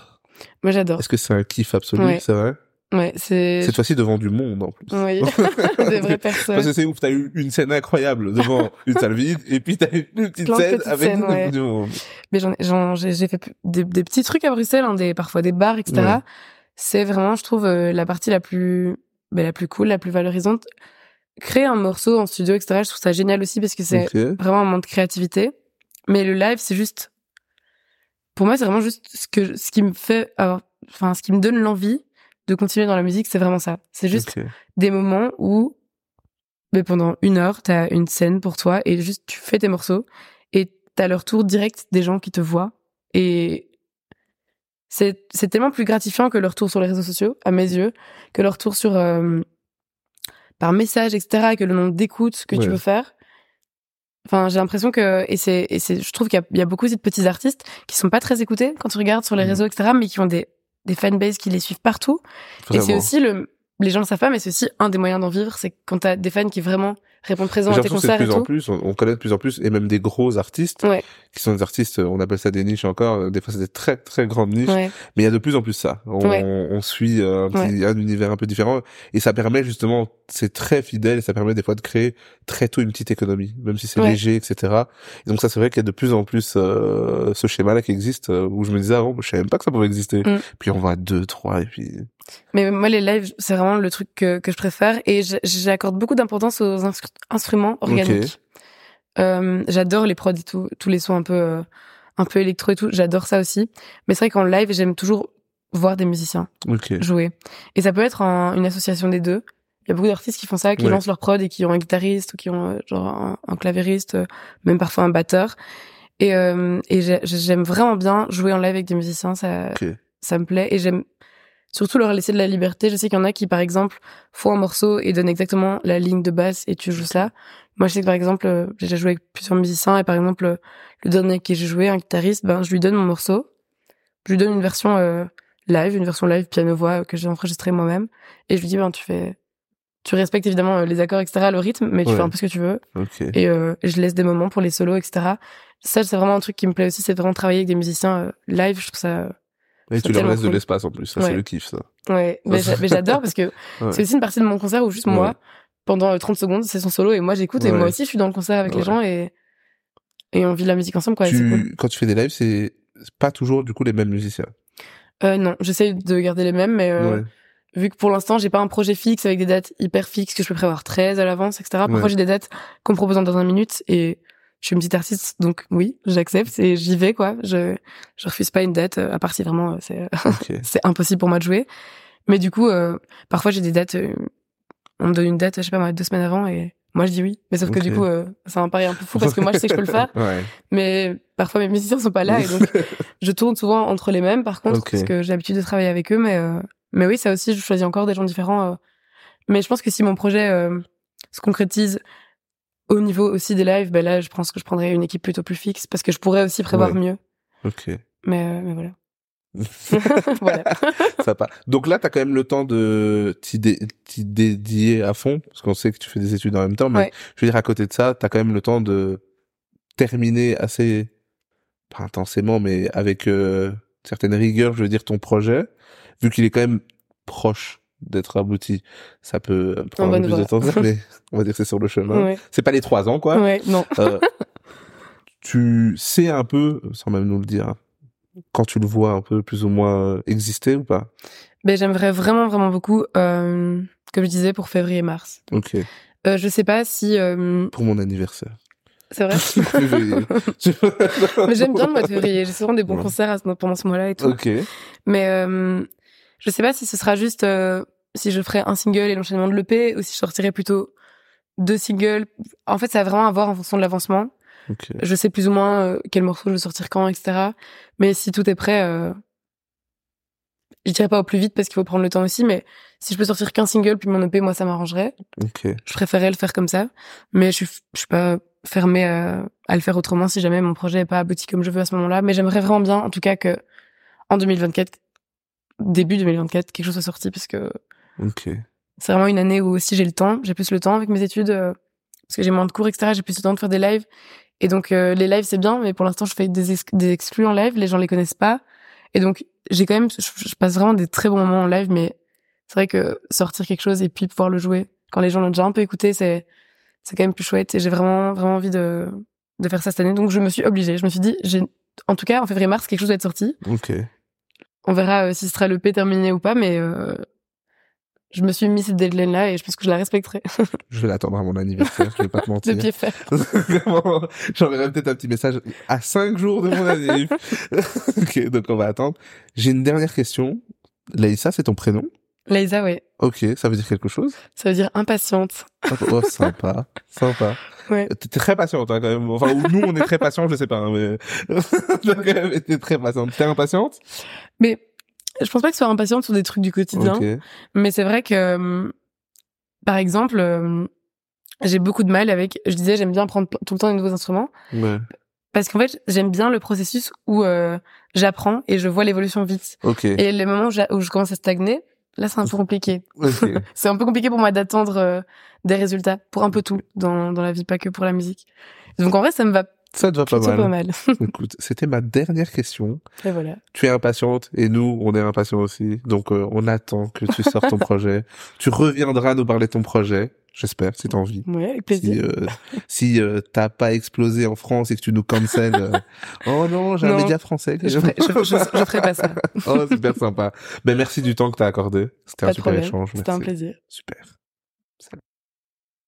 Moi, j'adore. Est-ce que c'est un kiff absolu? Ouais. C'est vrai? Ouais, c'est. Cette fois-ci devant du monde en plus. Oui, des vraies personnes. Parce que c'est ouf, t'as eu une scène incroyable devant une salle vide, et puis t'as eu une petite scène avec scènes, ouais. du monde. Mais j'en, ai- j'en, j'ai, fait des, des petits trucs à Bruxelles, hein, des, parfois des bars, etc. Ouais. C'est vraiment, je trouve, euh, la partie la plus, ben, la plus cool, la plus valorisante. Créer un morceau en studio, etc. Je trouve ça génial aussi parce que c'est vraiment un moment de créativité. Mais le live, c'est juste, pour moi, c'est vraiment juste ce que, ce qui me fait, enfin, ce qui me donne l'envie de continuer dans la musique, c'est vraiment ça. C'est juste des moments où, ben, pendant une heure, t'as une scène pour toi et juste tu fais tes morceaux et t'as le retour direct des gens qui te voient et c'est, c'est tellement plus gratifiant que le retour sur les réseaux sociaux, à mes yeux, que le retour sur, euh, par message, etc., que le nombre d'écoutes que Ouais. tu peux faire. Enfin, j'ai l'impression que, et c'est, et c'est, je trouve qu'il y a, il y a beaucoup de petits artistes qui sont pas très écoutés quand tu regardes sur les Mhm. réseaux, etc., mais qui ont des, des fanbases qui les suivent partout. Et c'est aussi le, les gens le savent pas, mais c'est aussi un des moyens d'en vivre, c'est quand t'as des fans qui vraiment répondent présents J'ai à tes c'est de concerts et plus en plus, on, on connaît de plus en plus, et même des gros artistes, Ouais. qui sont des artistes, on appelle ça des niches encore, euh, des fois c'est des très très grandes niches, Ouais. mais il y a de plus en plus ça. On, Ouais. on suit euh, un, petit, un univers un peu différent, et ça permet justement, c'est très fidèle, et ça permet des fois de créer très tôt une petite économie, même si c'est Ouais. léger, etc. Et donc ça c'est vrai qu'il y a de plus en plus euh, ce schéma-là qui existe, euh, où je me disais avant, je savais même pas que ça pouvait exister. Mm. Puis on voit deux, trois, et puis... Mais moi, les lives, c'est vraiment le truc que, que je préfère et j'accorde beaucoup d'importance aux instru- instruments organiques. Euh, j'adore les prods et tout, tous les sons un peu, euh, un peu électro et tout. J'adore ça aussi. Mais c'est vrai qu'en live, j'aime toujours voir des musiciens Ok. jouer. Et ça peut être en- une association des deux. Il y a beaucoup d'artistes qui font ça, qui Ouais. lancent leur prod et qui ont un guitariste ou qui ont euh, genre un, un clavieriste, euh, même parfois un batteur. Et, euh, et j'ai- j'aime vraiment bien jouer en live avec des musiciens. Ça, ça me plaît. Et j'aime surtout leur laisser de la liberté. Je sais qu'il y en a qui, par exemple, font un morceau et donnent exactement la ligne de basse et tu joues ça. Moi, je sais que, par exemple, euh, j'ai déjà joué avec plusieurs musiciens et, par exemple, le dernier qui j'ai joué, un guitariste, ben, je lui donne mon morceau. Je lui donne une version euh, live, une version live piano-voix que j'ai enregistrée moi-même. Et je lui dis, ben, tu fais... Tu respectes évidemment euh, les accords, etc., le rythme, mais tu Ouais. fais un peu ce que tu veux. Et euh, je laisse des moments pour les solos, etc. Ça, c'est vraiment un truc qui me plaît aussi, c'est vraiment travailler avec des musiciens euh, live. Je trouve ça Et tu leur laisses de l'espace en plus, ça Ouais. c'est le kiff ça. Ouais, mais j'a- mais j'adore parce que Ouais. c'est aussi une partie de mon concert où juste moi, pendant euh, 30 secondes, c'est son solo et moi j'écoute et moi aussi je suis dans le concert avec les gens et et on vit la musique ensemble quoi. tu, cool. Quand tu fais des lives, c'est pas toujours du coup les mêmes musiciens? Euh, non, j'essaye de garder les mêmes, mais euh, Ouais. Vu que pour l'instant j'ai pas un projet fixe avec des dates hyper fixes que je peux prévoir très à l'avance, etc. Parfois Ouais. j'ai des dates qu'on me propose dans un minute et je suis une petite artiste donc oui, j'accepte et j'y vais quoi. Je je refuse pas une date euh, à part si vraiment euh, c'est c'est impossible pour moi de jouer. Mais du coup, euh, parfois j'ai des dates, euh, on me donne une date, je sais pas deux semaines avant et Moi, je dis oui. Mais sauf que du coup, euh, c'est un pari un peu fou parce que moi, je sais que je peux le faire. Ouais. Mais parfois, mes musiciens sont pas là et donc je tourne souvent entre les mêmes, par contre, parce que j'ai l'habitude de travailler avec eux. Mais, euh, mais oui, ça aussi, je choisis encore des gens différents. euh. Mais je pense que si mon projet euh, se concrétise au niveau aussi des lives, ben là, je pense que je prendrais une équipe plutôt plus fixe parce que je pourrais aussi prévoir Ouais. mieux. Ok. Mais, euh, mais voilà. voilà. Sympa. Donc là, t'as quand même le temps de t'y dé- t'y dédier à fond, parce qu'on sait que tu fais des études en même temps, mais Ouais. je veux dire, à côté de ça, t'as quand même le temps de terminer assez, pas intensément, mais avec euh, certaines rigueurs, je veux dire, ton projet, vu qu'il est quand même proche d'être abouti. Ça peut euh, prendre un peu plus de temps, mais on va dire que c'est sur le chemin. Ouais. C'est pas les trois ans, quoi. Ouais, non. Euh, tu sais un peu, sans même nous le dire, quand tu le vois un peu plus ou moins exister ou pas? Ben, j'aimerais vraiment, vraiment beaucoup, euh, comme je disais, pour février-mars. Ok. Euh, je sais pas si... euh, Pour mon anniversaire. c'est vrai? Mais j'aime bien le mois de février. J'ai souvent des bons Ouais. concerts pendant ce mois-là et tout. ok. Mais je sais pas si ce sera juste euh, si je ferai un single et l'enchaînement de l'EP ou si je sortirai plutôt deux singles. En fait, ça va vraiment à voir en fonction de l'avancement. Je sais plus ou moins euh, quel morceau je veux sortir quand, etc. Mais si tout est prêt, euh, je dirais pas au plus vite parce qu'il faut prendre le temps aussi. Mais si je peux sortir qu'un single puis mon EP, moi, ça m'arrangerait. Je préférerais le faire comme ça. Mais je suis, je suis pas fermée à, à le faire autrement si jamais mon projet est pas abouti comme je veux à ce moment-là. Mais j'aimerais vraiment bien, en tout cas, que en 2024, début 2024, quelque chose soit sorti parce que Ok. c'est vraiment une année où aussi j'ai le temps, j'ai plus le temps avec mes études, euh, parce que j'ai moins de cours, etc. J'ai plus le temps de faire des lives. Et donc, euh, les lives, c'est bien, mais pour l'instant, je fais des, ex- des exclus en live, les gens les connaissent pas. Et donc, j'ai quand même, je, je passe vraiment des très bons moments en live, mais c'est vrai que sortir quelque chose et puis pouvoir le jouer, quand les gens l'ont déjà un peu écouté, c'est, c'est quand même plus chouette. Et j'ai vraiment, vraiment envie de, de faire ça cette année. Donc, je me suis obligée. Je me suis dit, j'ai, en tout cas, en février-mars, quelque chose doit être sorti. Ok. On verra euh, si ce sera le P terminé ou pas, mais euh, je me suis mis cette deadline-là et je pense que je la respecterai Je vais l'attendre à mon anniversaire, je vais pas te de mentir. pied ferme. Vraiment, J'enverrai peut-être un petit message à cinq jours de mon année. ok, donc on va attendre. J'ai une dernière question. Laïssa, c'est ton prénom? Laïsa, ouais. Ok, ça veut dire quelque chose? Ça veut dire impatiente. Oh, sympa, sympa. Ouais. T'es très patiente hein, quand même. Enfin, ou nous on est très patients, je sais pas, hein, mais été très patiente. T'es impatiente? Mais je pense pas que ce soit impatiente sur des trucs du quotidien. Ok. Mais c'est vrai que, hum, par exemple, hum, j'ai beaucoup de mal avec. Je disais, j'aime bien prendre tout le temps des nouveaux instruments Ouais. parce qu'en fait, j'aime bien le processus où euh, j'apprends et je vois l'évolution vite. Ok. Et les moments où je commence à stagner, là, c'est un peu compliqué. C'est un peu compliqué pour moi d'attendre euh, des résultats pour un peu tout dans, dans la vie, pas que pour la musique. Donc en vrai, ça me va Ça te va pas mal. pas mal. Écoute, c'était ma dernière question. Et voilà. Tu es impatiente et nous, on est impatients aussi. Donc, euh, on attend que tu sortes ton projet. Tu reviendras nous parler de ton projet. J'espère, si t'as envie. Ouais, avec Si, plaisir. euh, si euh, t'as pas explosé en France et que tu nous cancel, euh, oh non, j'ai un Non. média français. Je, ferai, je, je- je ferai pas ça. oh, super sympa. Ben merci du temps que t'as accordé. C'était un super problème. échange. C'était un plaisir. Super. Salut.